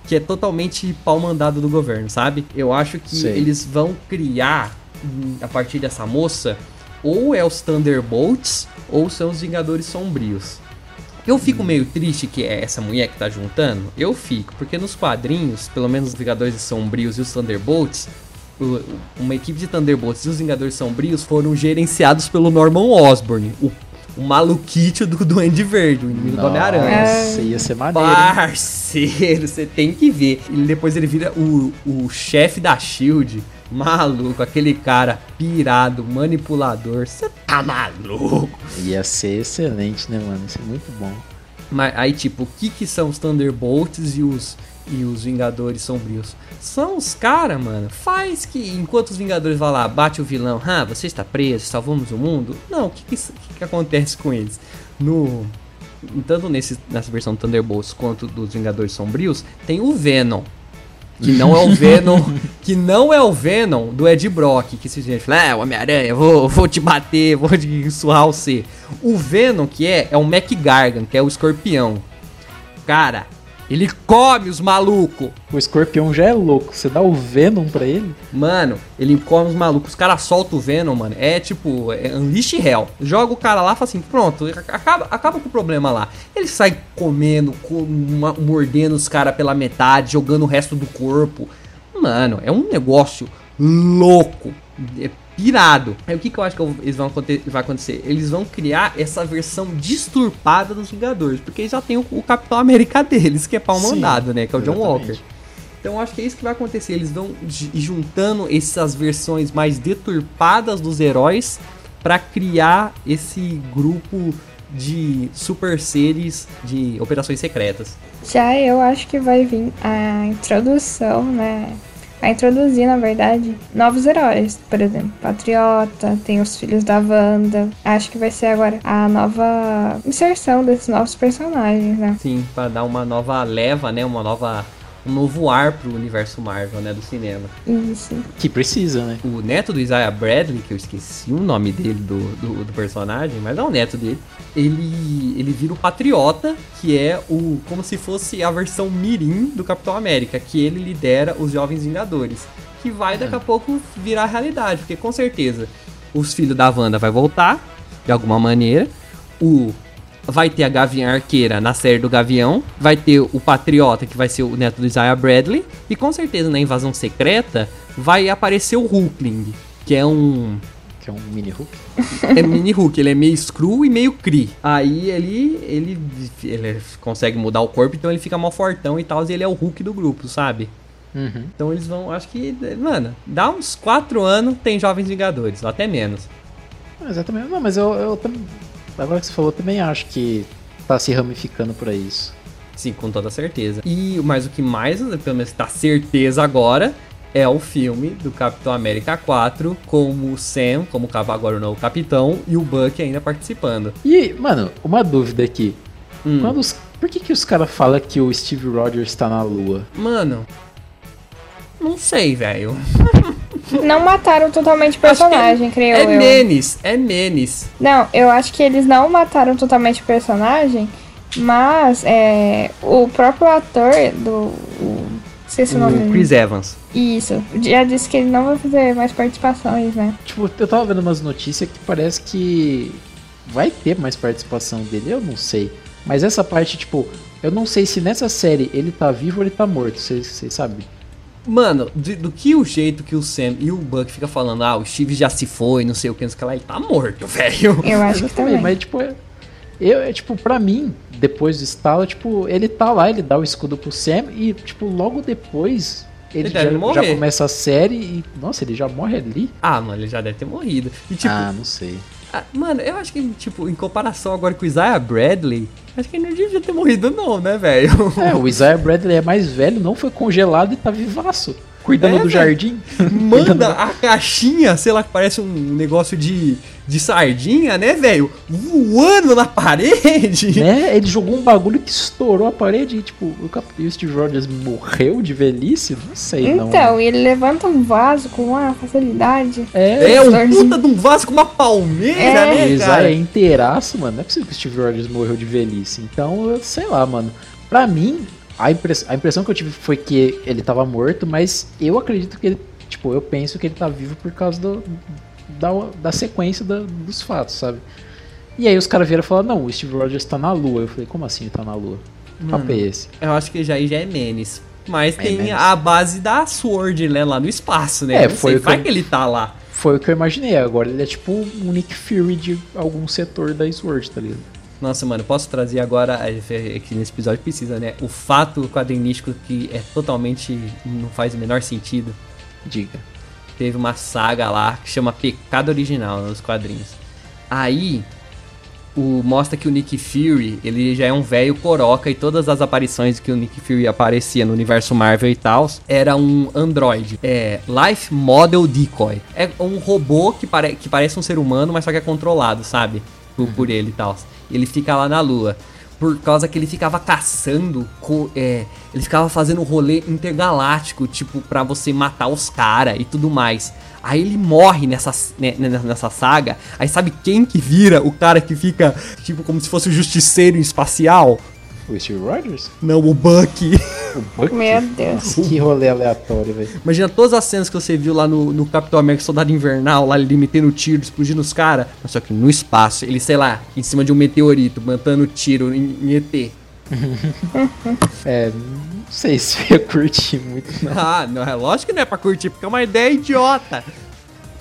que é totalmente pau mandado do governo, sabe? Eu acho que Sei. eles vão criar, hum, a partir dessa moça, ou é os Thunderbolts, ou são os Vingadores Sombrios. Eu fico meio triste que é essa mulher que tá juntando. Eu fico, porque nos quadrinhos, pelo menos os Vingadores Sombrios e os Thunderbolts, uma equipe de Thunderbolts e os Vingadores Sombrios foram gerenciados pelo Norman Osborn, o, o maluquite do Duende Verde, o inimigo do Homem-Aranha. Nossa, ia ser maneiro. Parceiro, você tem que ver. E depois ele vira o, o chefe da Shield. Maluco, aquele cara pirado, manipulador. Você tá maluco? Ia ser excelente, né, mano? Isso é muito bom. Mas aí, tipo, o que que são os Thunderbolts e os, e os Vingadores Sombrios? São os caras, mano. Faz que enquanto os Vingadores vão lá, bate o vilão, ah, você está preso, salvamos o mundo. Não, o que que, que que acontece com eles? No. Tanto nesse, nessa versão do Thunderbolts quanto dos Vingadores Sombrios, tem o Venom. Que não é o Venom. que não é o Venom do Ed Brock. Que se gente fala, ah, o Homem-Aranha, vou, vou te bater, vou te surrar você. O Venom que é, é o Mac Gargan, que é o escorpião. Cara, ele come os malucos. O escorpião já é louco. Você dá o Venom pra ele? Mano, ele come os malucos. Os caras soltam o Venom, mano. É tipo, é Unleash Hell. Joga o cara lá e fala assim: pronto, acaba, acaba com o problema lá. Ele sai comendo, com uma- mordendo os caras pela metade, jogando o resto do corpo. Mano, é um negócio louco. É pirado. Aí o que, que eu acho que eles vão vai acontecer? Eles vão criar essa versão disturpada dos Vingadores. Porque eles já tem o, o Capitão América deles, que é pau mandado, né? Que é o John exatamente. Walker. Então eu acho que é isso que vai acontecer. Eles vão ju- juntando essas versões mais deturpadas dos heróis pra criar esse grupo de super seres de operações secretas. Já eu acho que vai vir a introdução, né? A introduzir, na verdade, novos heróis. Por exemplo, Patriota, tem os filhos da Wanda. Acho que vai ser agora a nova inserção desses novos personagens, né? Sim, pra dar uma nova leva, né? Uma nova um novo ar pro universo Marvel, né, do cinema. Isso. Que precisa, né? O neto do Isaiah Bradley, que eu esqueci o nome dele do, do, do personagem, mas é o neto dele. Ele, ele vira o Patriota, que é o como se fosse a versão mirim do Capitão América, que ele lidera os Jovens Vingadores. Que vai daqui a pouco virar realidade, porque com certeza os filhos da Wanda vai voltar, de alguma maneira. O vai ter a Gavião Arqueira na série do Gavião, vai ter o Patriota, que vai ser o neto do Isaiah Bradley, e com certeza na Invasão Secreta vai aparecer o Hulkling, que é um que é um mini Hulk. é mini Hulk, ele é meio Screw e meio Kree. Aí ele, ele, ele consegue mudar o corpo, então ele fica mal fortão e tal, e ele é o Hulk do grupo, sabe? Uhum. Então eles vão, acho que, mano, dá uns 4 anos, tem Jovens Vingadores, ou até menos. Exatamente. Não, mas eu, eu também. Agora que você falou, também acho que tá se ramificando pra isso. Sim, com toda certeza. E mas o que mais, pelo menos tá certeza agora, é o filme do Capitão América 4, com o Sam, como agora o novo capitão, e o Buck ainda participando. E, mano, uma dúvida aqui. Hum. Quando os, por que, que os caras falam que o Steve Rogers tá na lua? Mano, não sei, velho. Não mataram totalmente o personagem, é, creio é eu. É Menes, é Menes. Não, eu acho que eles não mataram totalmente o personagem, mas é, o próprio ator do. O, esqueci o nome. Chris Evans. Isso. Já disse que ele não vai fazer mais participações, né? Tipo, eu tava vendo umas notícias que parece que vai ter mais participação dele, eu não sei. Mas essa parte, tipo, eu não sei se nessa série ele tá vivo ou ele tá morto, vocês sabem? Mano, do, do, que o jeito que o Sam e o Buck fica falando, ah, o Steve já se foi, não sei o que, não sei o que lá, ele tá morto, velho. Eu acho que também. Mas, tipo, eu, é, tipo, pra mim, depois do estalo, tipo, ele tá lá, ele dá o escudo pro Sam e, tipo, logo depois ele, ele já, já, começa a série e, nossa, ele já morre ali? Ah, mano, ele já deve ter morrido. E, tipo, ah, não sei. Ah, mano, eu acho que, tipo, em comparação agora com o Isaiah Bradley, acho que ele não devia ter morrido, não, né, velho? É, o Isaiah Bradley é mais velho, não foi congelado e tá vivaço. Cuidando é, do jardim. Manda a caixinha, sei lá, que parece um negócio de, de sardinha, né, velho? Voando na parede. Né? Ele jogou um bagulho que estourou a parede e, tipo, o Steve Rogers morreu de velhice? Não sei, então, não. Então, ele levanta um vaso com uma facilidade. É, é um puta de um vaso com uma palmeira, é. né, Exato, cara? é inteiraço, mano. Não é possível que o Steve Rogers morreu de velhice. Então, eu sei lá, mano. Pra mim, a, impress, a impressão que eu tive foi que ele tava morto, mas eu acredito que ele. Tipo, eu penso que ele tá vivo por causa do, da, da sequência da, dos fatos, sabe? E aí os caras vieram e falaram, não, o Steve Rogers tá na lua. Eu falei, como assim ele tá na lua? Que papo é esse? Eu acho que já, já é Menes. Mas é tem Menes. a base da Sword, né, lá no espaço, né? É, foi sei, vai que, que ele tá lá. Foi o que eu imaginei. Agora ele é tipo um Nick Fury de algum setor da Sword, tá ligado? Nossa, mano, posso trazer agora, que nesse episódio precisa, né? O fato quadrinístico que é totalmente. não faz o menor sentido. Diga. Teve uma saga lá que chama Pecado Original nos quadrinhos. Aí, o, mostra que o Nick Fury, ele já é um velho coroca e todas as aparições que o Nick Fury aparecia no universo Marvel e tal, era um android. É, Life Model Decoy. É um robô que, pare, que parece um ser humano, mas só que é controlado, sabe? Por, por ele e tal ele fica lá na lua. Por causa que ele ficava caçando, é, ele ficava fazendo rolê intergaláctico, tipo, para você matar os caras e tudo mais. Aí ele morre nessa, né, nessa saga. Aí sabe quem que vira o cara que fica, tipo, como se fosse o justiceiro espacial? O Steve Rogers? Não, o Bucky. O Bucky? Meu Deus. Que rolê aleatório, velho. Imagina todas as cenas que você viu lá no, no Capitão América Soldado Invernal, lá ele metendo tiro, explodindo os caras. Só que no espaço, ele, sei lá, em cima de um meteorito, mantendo tiro em, em ET. é, não sei se eu ia curtir muito, não. Ah, não, é lógico que não é pra curtir, porque é uma ideia idiota.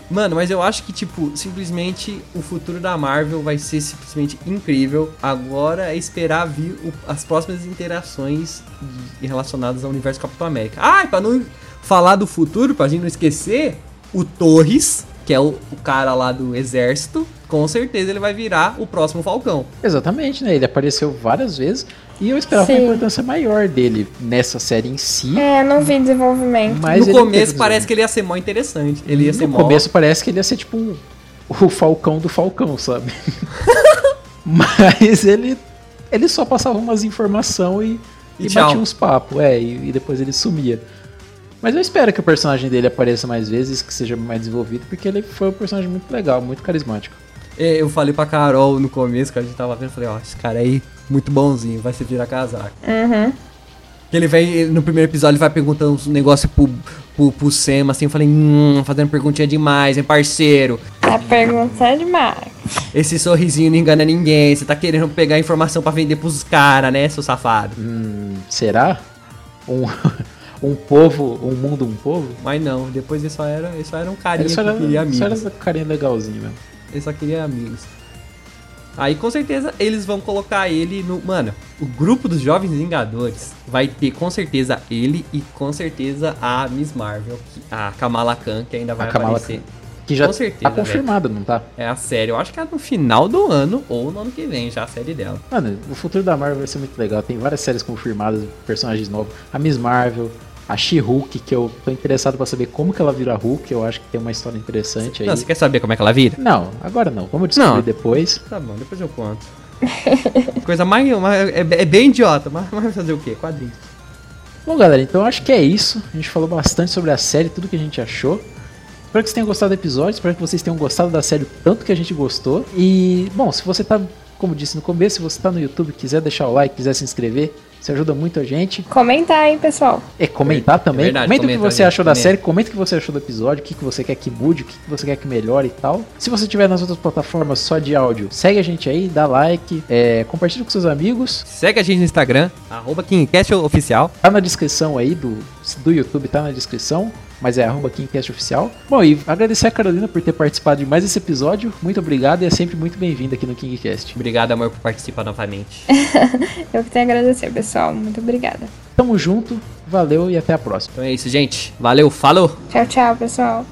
Mano, mas eu acho que, tipo, simplesmente o futuro da Marvel vai ser simplesmente incrível. Agora é esperar vir o, as próximas interações relacionadas ao universo Capitão América. Ah, e pra não falar do futuro, pra gente não esquecer, o Torres, que é o, o cara lá do exército, com certeza ele vai virar o próximo Falcão. Exatamente, né? Ele apareceu várias vezes. E eu esperava Sim. uma importância maior dele nessa série em si. É, não vi desenvolvimento. Mas no começo parece que ele ia ser mó interessante. Ele ia no ser mó... começo parece que ele ia ser tipo o Falcão do Falcão, sabe? Mas ele ele só passava umas informações e, e, e batia uns papos, é, e, e, depois ele sumia. Mas eu espero que o personagem dele apareça mais vezes, que seja mais desenvolvido, porque ele foi um personagem muito legal, muito carismático. É, eu falei pra Carol no começo, que a gente tava vendo, falei, ó, esse cara aí muito bonzinho, vai se virar casaco. Uhum. Ele vai, no primeiro episódio, ele vai perguntando uns negócios pro, pro, pro Sema, assim, eu falei, hum, fazendo perguntinha demais, hein, parceiro. Tá perguntando demais. Esse sorrisinho não engana ninguém, você tá querendo pegar informação para vender pros caras, né, seu safado? Hum, será? Um, um povo, um mundo, um povo. Mas não, depois ele só era, ele só era um carinha Ele só que era, queria amigos. só era um carinha legalzinho mesmo. Ele só queria amigos. Aí com certeza eles vão colocar ele no. Mano, o grupo dos Jovens Vingadores vai ter com certeza ele e com certeza a Miss Marvel, a Kamala Khan, que ainda vai A Kamala aparecer. Que já Com certeza, tá confirmado, não tá? É a série. Eu acho que é no final do ano ou no ano que vem, já a série dela. Mano, o futuro da Marvel vai ser muito legal. Tem várias séries confirmadas, personagens novos. A Miss Marvel, a She-Hulk, que eu tô interessado pra saber como que ela vira Hulk. Eu acho que tem uma história interessante aí. Não, você quer saber como é que ela vira? Não, agora não. Vamos descobrir Não. depois. Tá bom, depois eu conto. Coisa mais. mais- é, é bem idiota, mas vai fazer o quê? Quadrinhos. Bom, galera, então eu acho que é isso. A gente falou bastante sobre a série, tudo que a gente achou. Espero que vocês tenham gostado do episódio, espero que vocês tenham gostado da série tanto que a gente gostou. E, bom, se você tá, como disse no começo, se você tá no YouTube, quiser deixar o like, quiser se inscrever, isso ajuda muito a gente. Comenta aí, pessoal. É, comentar também. verdade, comenta o que comenta, você achou da comenta. série, comenta o que você achou do episódio, o que, que você quer que mude, o que, que você quer que melhore e tal. Se você estiver nas outras plataformas só de áudio, segue a gente aí, dá like, é, compartilha com seus amigos. Segue a gente no Instagram, arroba KingCast Oficial. Tá na descrição aí do, do YouTube, tá na descrição. Mas é arroba KingCast Oficial. Bom, e agradecer a Carolina por ter participado de mais esse episódio. Muito obrigado e é sempre muito bem-vinda aqui no KingCast. Obrigado, amor, por participar novamente. Eu que tenho a agradecer, pessoal. Muito obrigada. Tamo junto, valeu e até a próxima. Então é isso, gente. Valeu, falou! Tchau, tchau, pessoal.